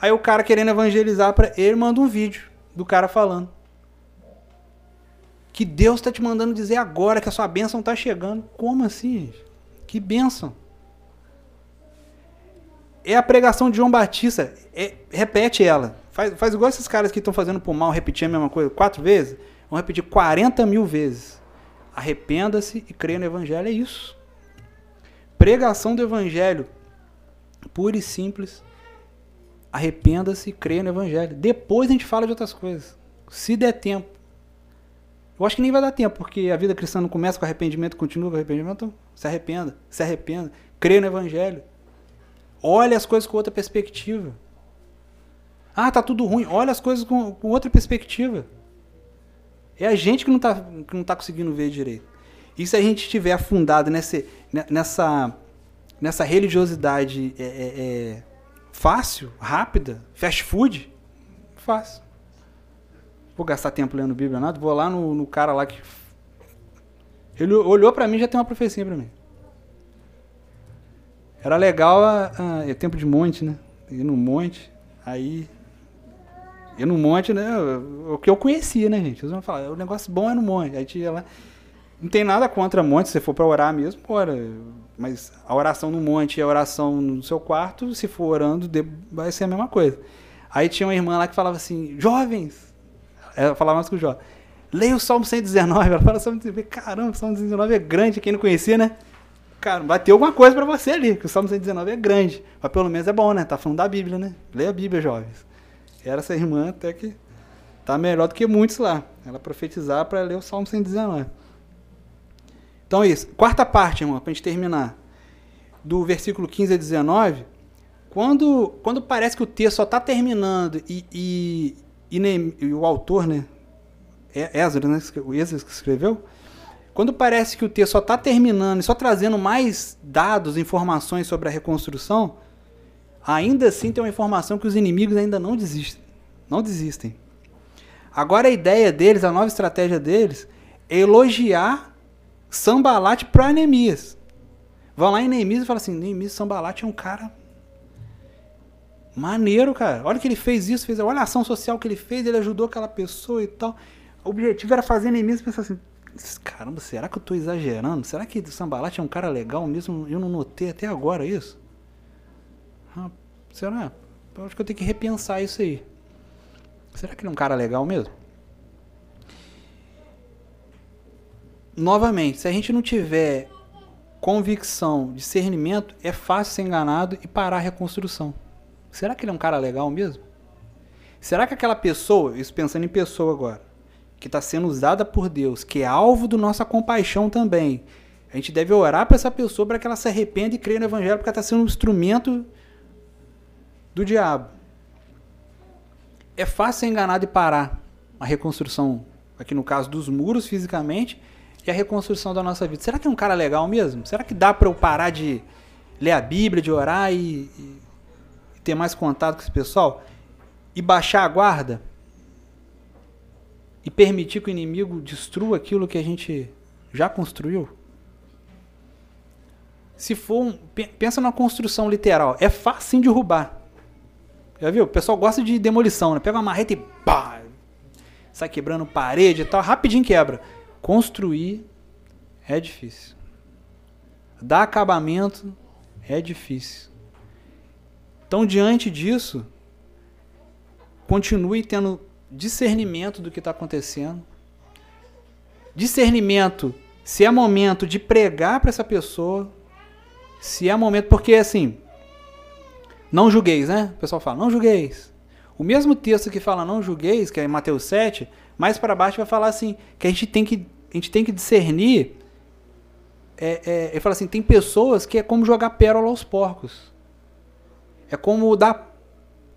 Aí o cara querendo evangelizar para ele manda um vídeo do cara falando. Que Deus está te mandando dizer agora que a sua bênção está chegando. Como assim, gente? Que bênção. É a pregação de João Batista. É, repete ela. Faz, faz igual esses caras que estão fazendo por mal, repetir a mesma coisa quatro vezes. Vão repetir 40 mil vezes. Arrependa-se e creia no Evangelho. É isso. Pregação do Evangelho. Pura e simples. Arrependa-se e creia no Evangelho. Depois a gente fala de outras coisas. Se der tempo. Eu acho que nem vai dar tempo, porque a vida cristã não começa com arrependimento, continua com arrependimento. Então, se arrependa, se arrependa. Creia no Evangelho. Olhe as coisas com outra perspectiva. Ah, tá tudo ruim. Olha as coisas com, com outra perspectiva. É a gente que não está que não tá conseguindo ver direito. E se a gente estiver afundado nessa, nessa, nessa religiosidade é, é, é, fácil, rápida, fast food, fácil. Vou gastar tempo lendo Bíblia, nada. Vou lá no, no cara lá que. Ele olhou para mim e já tem uma profecia para mim. Era legal, a, a, é tempo de monte, né? Ir no monte, aí e no monte, né? O que eu conhecia, né, gente? Vocês vão falar, o negócio bom é no monte. Aí tinha lá. Não tem nada contra monte, se você for para orar mesmo, ora. Mas a oração no monte e a oração no seu quarto, se for orando, vai ser a mesma coisa. Aí tinha uma irmã lá que falava assim: jovens. Ela falava mais com o jovem. Leia o Salmo 119. Ela fala Salmo 119. Caramba, o Salmo 119 é grande, quem não conhecia, né? Cara, vai ter alguma coisa para você ali, que o Salmo 119 é grande. Mas pelo menos é bom, né? Tá falando da Bíblia, né? Leia a Bíblia, jovens. Era essa irmã até que tá melhor do que muitos lá. Ela profetizar para ler o Salmo 119. Então é isso. Quarta parte, irmão, para gente terminar. Do versículo 15 a 19. Quando, quando parece que o texto só está terminando e, e, e, e, o autor, né? Ezra, né? O Ezra que escreveu. Quando parece que o texto só está terminando e só trazendo mais dados, informações sobre a reconstrução, ainda assim tem uma informação que os inimigos ainda não desistem. Não desistem. Agora a ideia deles, a nova estratégia deles, é elogiar Sambalat para Neemias. Vão lá em Neemias e falam assim: Neemias Sambalat é um cara maneiro, cara. Olha que ele fez isso, fez, olha a ação social que ele fez, ele ajudou aquela pessoa e tal. O objetivo era fazer Neemias pensar assim: caramba, será que eu estou exagerando? Será que Sambalat é um cara legal mesmo? Eu não notei até agora isso? Ah, será? Eu acho que eu tenho que repensar isso aí. Será que ele é um cara legal mesmo? Novamente, se a gente não tiver convicção, discernimento, é fácil ser enganado e parar a reconstrução. Será que ele é um cara legal mesmo? Será que aquela pessoa, isso pensando em pessoa agora, que está sendo usada por Deus, que é alvo da nossa compaixão também, a gente deve orar para essa pessoa para que ela se arrependa e creia no Evangelho, porque ela está sendo um instrumento do diabo. É fácil ser enganado e parar a reconstrução, aqui no caso dos muros fisicamente, e a reconstrução da nossa vida. Será que é um cara legal mesmo? Será que dá para eu parar de ler a Bíblia, de orar e, e ter mais contato com esse pessoal? E baixar a guarda? E permitir que o inimigo destrua aquilo que a gente já construiu? Se for um, pensa na construção literal, é fácil de derrubar. Já viu? O pessoal gosta de demolição, né? Pega uma marreta e pá, sai quebrando parede e tal, rapidinho quebra. Construir é difícil. Dar acabamento é difícil. Então, diante disso, continue tendo discernimento do que está acontecendo. Discernimento se é momento de pregar para essa pessoa, se é momento. Porque assim, não julgueis, né? O pessoal fala, não julgueis. O mesmo texto que fala não julgueis, que é em Mateus 7, mais para baixo vai falar assim, que a gente tem que, a gente tem que discernir. É, é, ele fala assim, tem pessoas que é como jogar pérola aos porcos. É como dar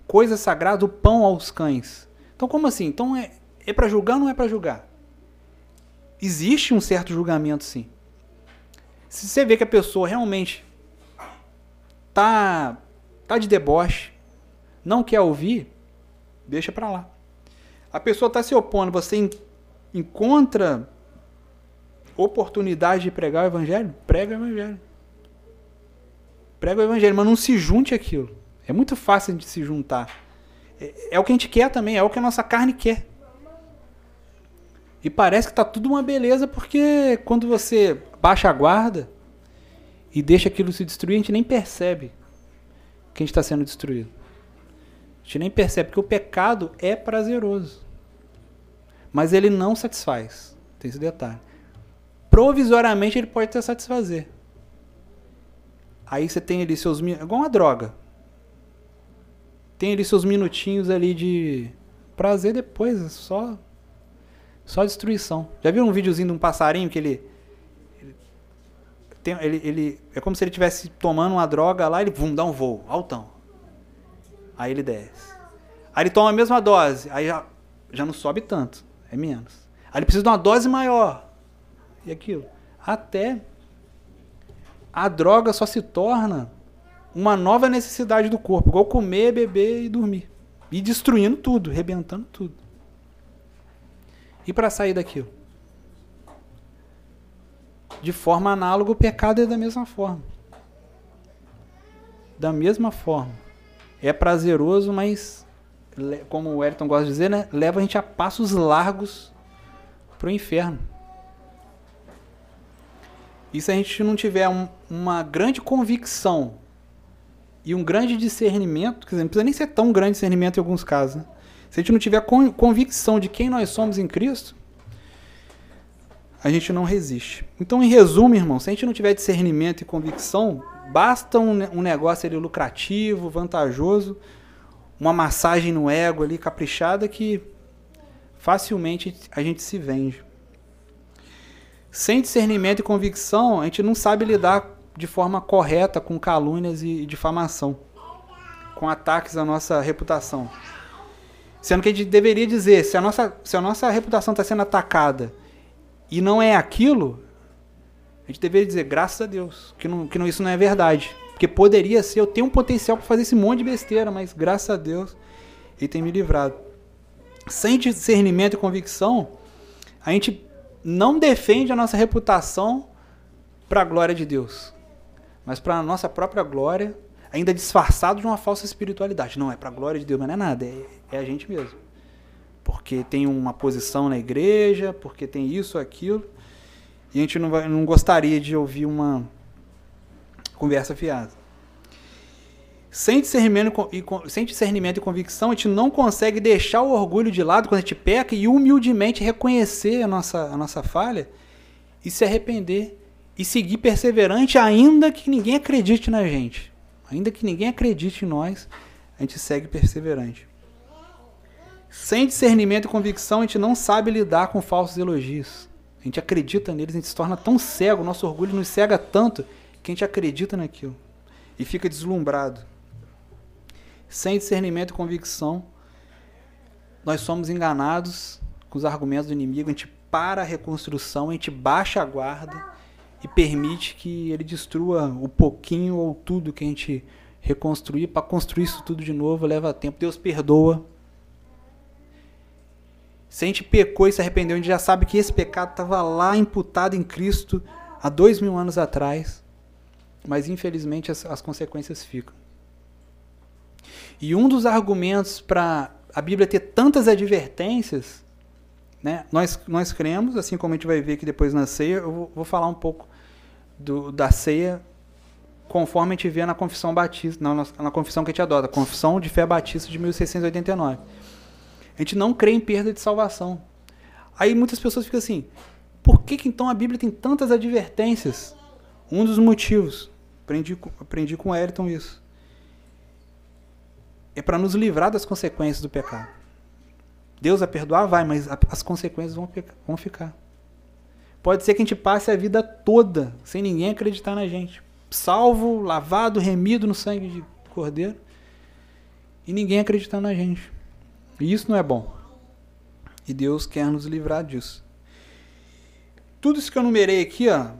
coisa sagrada, o pão aos cães. Então como assim? Então é, é para julgar ou não é para julgar? Existe um certo julgamento sim. Se você vê que a pessoa realmente tá tá de deboche, não quer ouvir, deixa para lá. A pessoa está se opondo, você encontra oportunidade de pregar o evangelho? Prega o evangelho. Prega o evangelho, mas não se junte aquilo. É muito fácil de se juntar. É, é o que a gente quer também, é o que a nossa carne quer. E parece que tá tudo uma beleza porque quando você baixa a guarda e deixa aquilo se destruir, a gente nem percebe que a gente está sendo destruído. A gente nem percebe que o pecado é prazeroso. Mas ele não satisfaz. Tem esse detalhe. Provisoriamente ele pode até satisfazer. Aí você tem ali seus. igual uma droga. Tem ali seus minutinhos ali de prazer depois, é só. Só destruição. Já viu um videozinho de um passarinho que ele tem, ele, ele, é como se ele estivesse tomando uma droga lá, ele vum, dá um voo, altão. Aí ele desce. Aí ele toma a mesma dose, aí já, já não sobe tanto, é menos. Aí ele precisa de uma dose maior. E aquilo. Até a droga só se torna uma nova necessidade do corpo, igual comer, beber e dormir. E destruindo tudo, rebentando tudo. E para sair daquilo? De forma análoga, o pecado é da mesma forma. Da mesma forma. É prazeroso, mas, como o Elton gosta de dizer, né, leva a gente a passos largos para o inferno. E se a gente não tiver um, uma grande convicção e um grande discernimento, quer dizer, não precisa nem ser tão grande discernimento em alguns casos, né? se a gente não tiver convicção de quem nós somos em Cristo, a gente não resiste. Então, em resumo, irmão, se a gente não tiver discernimento e convicção, basta um, um negócio ali lucrativo, vantajoso, uma massagem no ego ali caprichada que facilmente a gente se vende. Sem discernimento e convicção, a gente não sabe lidar de forma correta com calúnias e difamação, com ataques à nossa reputação. Sendo que a gente deveria dizer, se a nossa, se a nossa reputação está sendo atacada e não é aquilo, a gente deveria dizer, graças a Deus, que, não, que não, isso não é verdade. Porque poderia ser, eu tenho um potencial para fazer esse monte de besteira, mas graças a Deus ele tem me livrado. Sem discernimento e convicção, a gente não defende a nossa reputação para a glória de Deus, mas para a nossa própria glória, ainda disfarçado de uma falsa espiritualidade. Não é para a glória de Deus, mas não é nada, é, é a gente mesmo. Porque tem uma posição na igreja, porque tem isso, aquilo, e a gente não, vai, não gostaria de ouvir uma conversa fiada. Sem discernimento, e, sem discernimento e convicção, a gente não consegue deixar o orgulho de lado quando a gente peca e humildemente reconhecer a nossa, a nossa falha e se arrepender e seguir perseverante, ainda que ninguém acredite na gente. Ainda que ninguém acredite em nós, a gente segue perseverante. Sem discernimento e convicção, a gente não sabe lidar com falsos elogios. A gente acredita neles, a gente se torna tão cego, nosso orgulho nos cega tanto que a gente acredita naquilo e fica deslumbrado. Sem discernimento e convicção, nós somos enganados com os argumentos do inimigo, a gente para a reconstrução, a gente baixa a guarda e permite que ele destrua o pouquinho ou tudo que a gente reconstruir. Para construir isso tudo de novo leva tempo. Deus perdoa. Se a gente pecou e se arrependeu, a gente já sabe que esse pecado estava lá imputado em Cristo há dois mil anos atrás mas infelizmente as, as consequências ficam. E um dos argumentos para a Bíblia ter tantas advertências, né, nós, nós cremos, assim como a gente vai ver aqui depois na ceia, eu vou, vou falar um pouco do, da ceia conforme a gente vê na confissão batista, na, na confissão que a gente adota, confissão de fé batista de 1689. A gente não crê em perda de salvação. Aí muitas pessoas ficam assim, por que, que então a Bíblia tem tantas advertências? Um dos motivos Aprendi, aprendi com o Ayrton isso. É para nos livrar das consequências do pecado. Deus a perdoar vai, mas as consequências vão, vão ficar. Pode ser que a gente passe a vida toda sem ninguém acreditar na gente. Salvo, lavado, remido no sangue de cordeiro. E ninguém acreditar na gente. E isso não é bom. E Deus quer nos livrar disso. Tudo isso que eu numerei aqui, ó,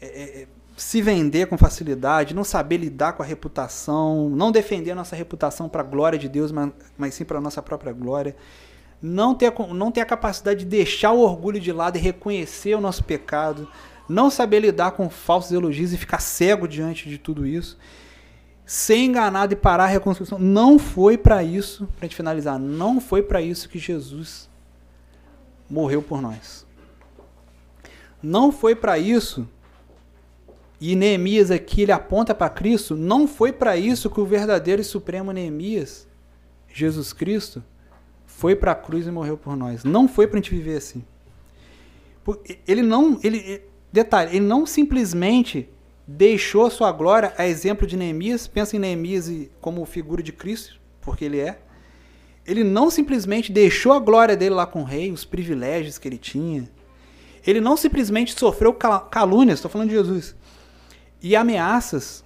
é, é, se vender com facilidade, não saber lidar com a reputação, não defender a nossa reputação para a glória de Deus, mas, mas sim para a nossa própria glória, não ter, não ter a capacidade de deixar o orgulho de lado e reconhecer o nosso pecado, não saber lidar com falsos elogios e ficar cego diante de tudo isso, ser enganado e parar a reconstrução. Não foi para isso, para gente finalizar, não foi para isso que Jesus morreu por nós. Não foi para isso e Neemias aqui ele aponta para Cristo, não foi para isso que o verdadeiro e supremo Neemias, Jesus Cristo, foi para a cruz e morreu por nós. Não foi para a gente viver assim. Ele não, ele, detalhe, ele não simplesmente deixou sua glória a exemplo de Neemias, pensa em Neemias como figura de Cristo, porque ele é. Ele não simplesmente deixou a glória dele lá com o rei, os privilégios que ele tinha. Ele não simplesmente sofreu calúnias, estou falando de Jesus e ameaças.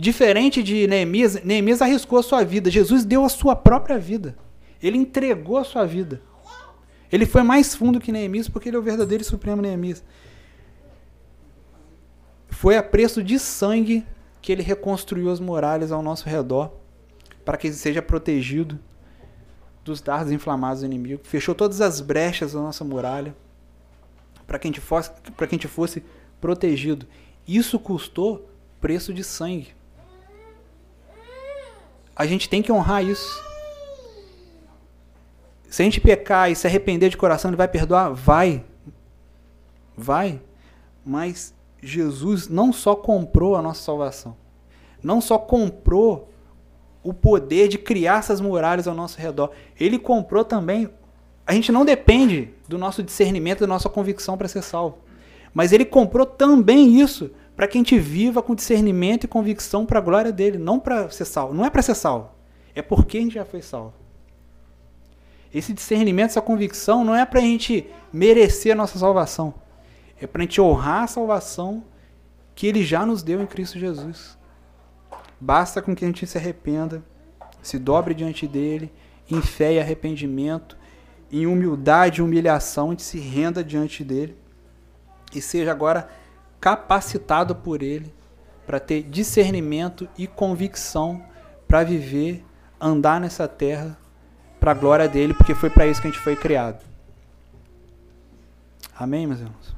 Diferente de Neemias, Neemias arriscou a sua vida. Jesus deu a sua própria vida. Ele entregou a sua vida. Ele foi mais fundo que Neemias porque ele é o verdadeiro e supremo Neemias. Foi a preço de sangue que ele reconstruiu as muralhas ao nosso redor para que ele seja protegido dos dardos inflamados do inimigo. Fechou todas as brechas da nossa muralha para que a gente fosse, para que a gente fosse protegido. Isso custou preço de sangue. A gente tem que honrar isso. Se a gente pecar e se arrepender de coração, ele vai perdoar? Vai. Vai. Mas Jesus não só comprou a nossa salvação, não só comprou o poder de criar essas muralhas ao nosso redor, ele comprou também. A gente não depende do nosso discernimento, da nossa convicção para ser salvo. Mas ele comprou também isso para que a gente viva com discernimento e convicção para a glória dele, não para ser salvo. Não é para ser salvo, é porque a gente já foi salvo. Esse discernimento, essa convicção não é para a gente merecer a nossa salvação, é para a gente honrar a salvação que ele já nos deu em Cristo Jesus. Basta com que a gente se arrependa, se dobre diante dele, em fé e arrependimento, em humildade e humilhação, a gente se renda diante dele e seja agora capacitado por ele para ter discernimento e convicção para viver, andar nessa terra para a glória dele, porque foi para isso que a gente foi criado. Amém, meus irmãos?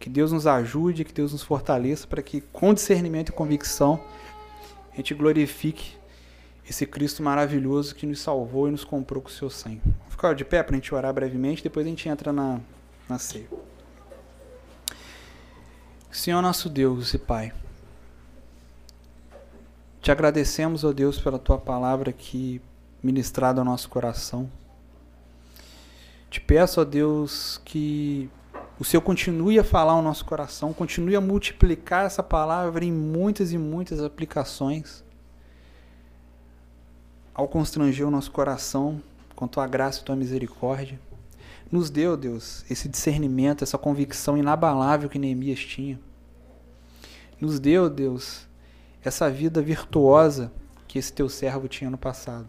Que Deus nos ajude, que Deus nos fortaleça para que com discernimento e convicção a gente glorifique esse Cristo maravilhoso que nos salvou e nos comprou com o seu sangue. Vou ficar de pé para a gente orar brevemente, depois a gente entra na, na ceia. Senhor nosso Deus e Pai, te agradecemos, ó Deus, pela tua palavra aqui ministrada ao nosso coração. Te peço, ó Deus, que o Senhor continue a falar ao nosso coração, continue a multiplicar essa palavra em muitas e muitas aplicações, ao constranger o nosso coração com tua graça e tua misericórdia. Nos deu, Deus, esse discernimento, essa convicção inabalável que Neemias tinha. Nos deu, Deus, essa vida virtuosa que esse teu servo tinha no passado,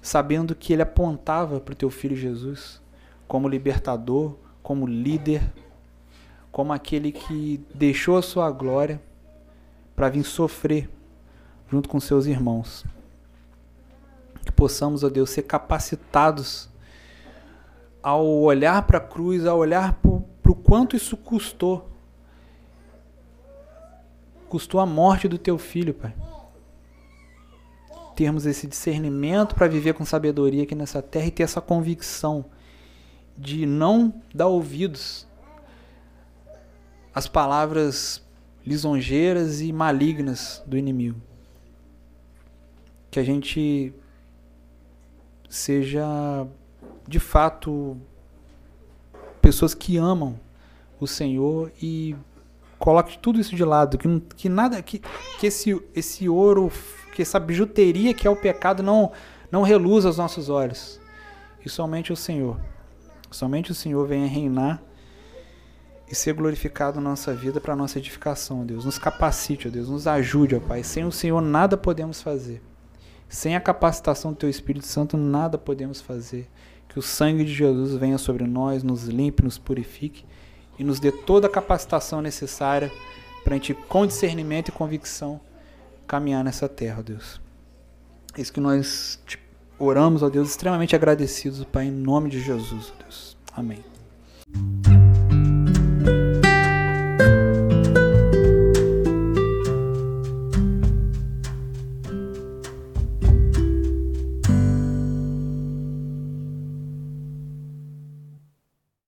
sabendo que ele apontava para o teu filho Jesus como libertador, como líder, como aquele que deixou a sua glória para vir sofrer junto com seus irmãos. Que possamos, ó Deus, ser capacitados ao olhar para a cruz, ao olhar para o quanto isso custou. Custou a morte do teu filho, Pai. Termos esse discernimento para viver com sabedoria aqui nessa terra e ter essa convicção de não dar ouvidos às palavras lisonjeiras e malignas do inimigo. Que a gente seja de fato pessoas que amam o Senhor e coloque tudo isso de lado, que, que nada que, que esse, esse ouro, que essa bijuteria que é o pecado não não reluza aos nossos olhos. E somente o Senhor. Somente o Senhor venha reinar e ser glorificado na nossa vida para nossa edificação, Deus. Nos capacite, ó Deus, nos ajude, ó Pai. Sem o Senhor nada podemos fazer. Sem a capacitação do Teu Espírito Santo nada podemos fazer. Que o sangue de Jesus venha sobre nós, nos limpe, nos purifique e nos dê toda a capacitação necessária para a gente, com discernimento e convicção, caminhar nessa terra, Deus. É isso que nós te oramos, ó Deus, extremamente agradecidos, Pai, em nome de Jesus, ó Deus. Amém.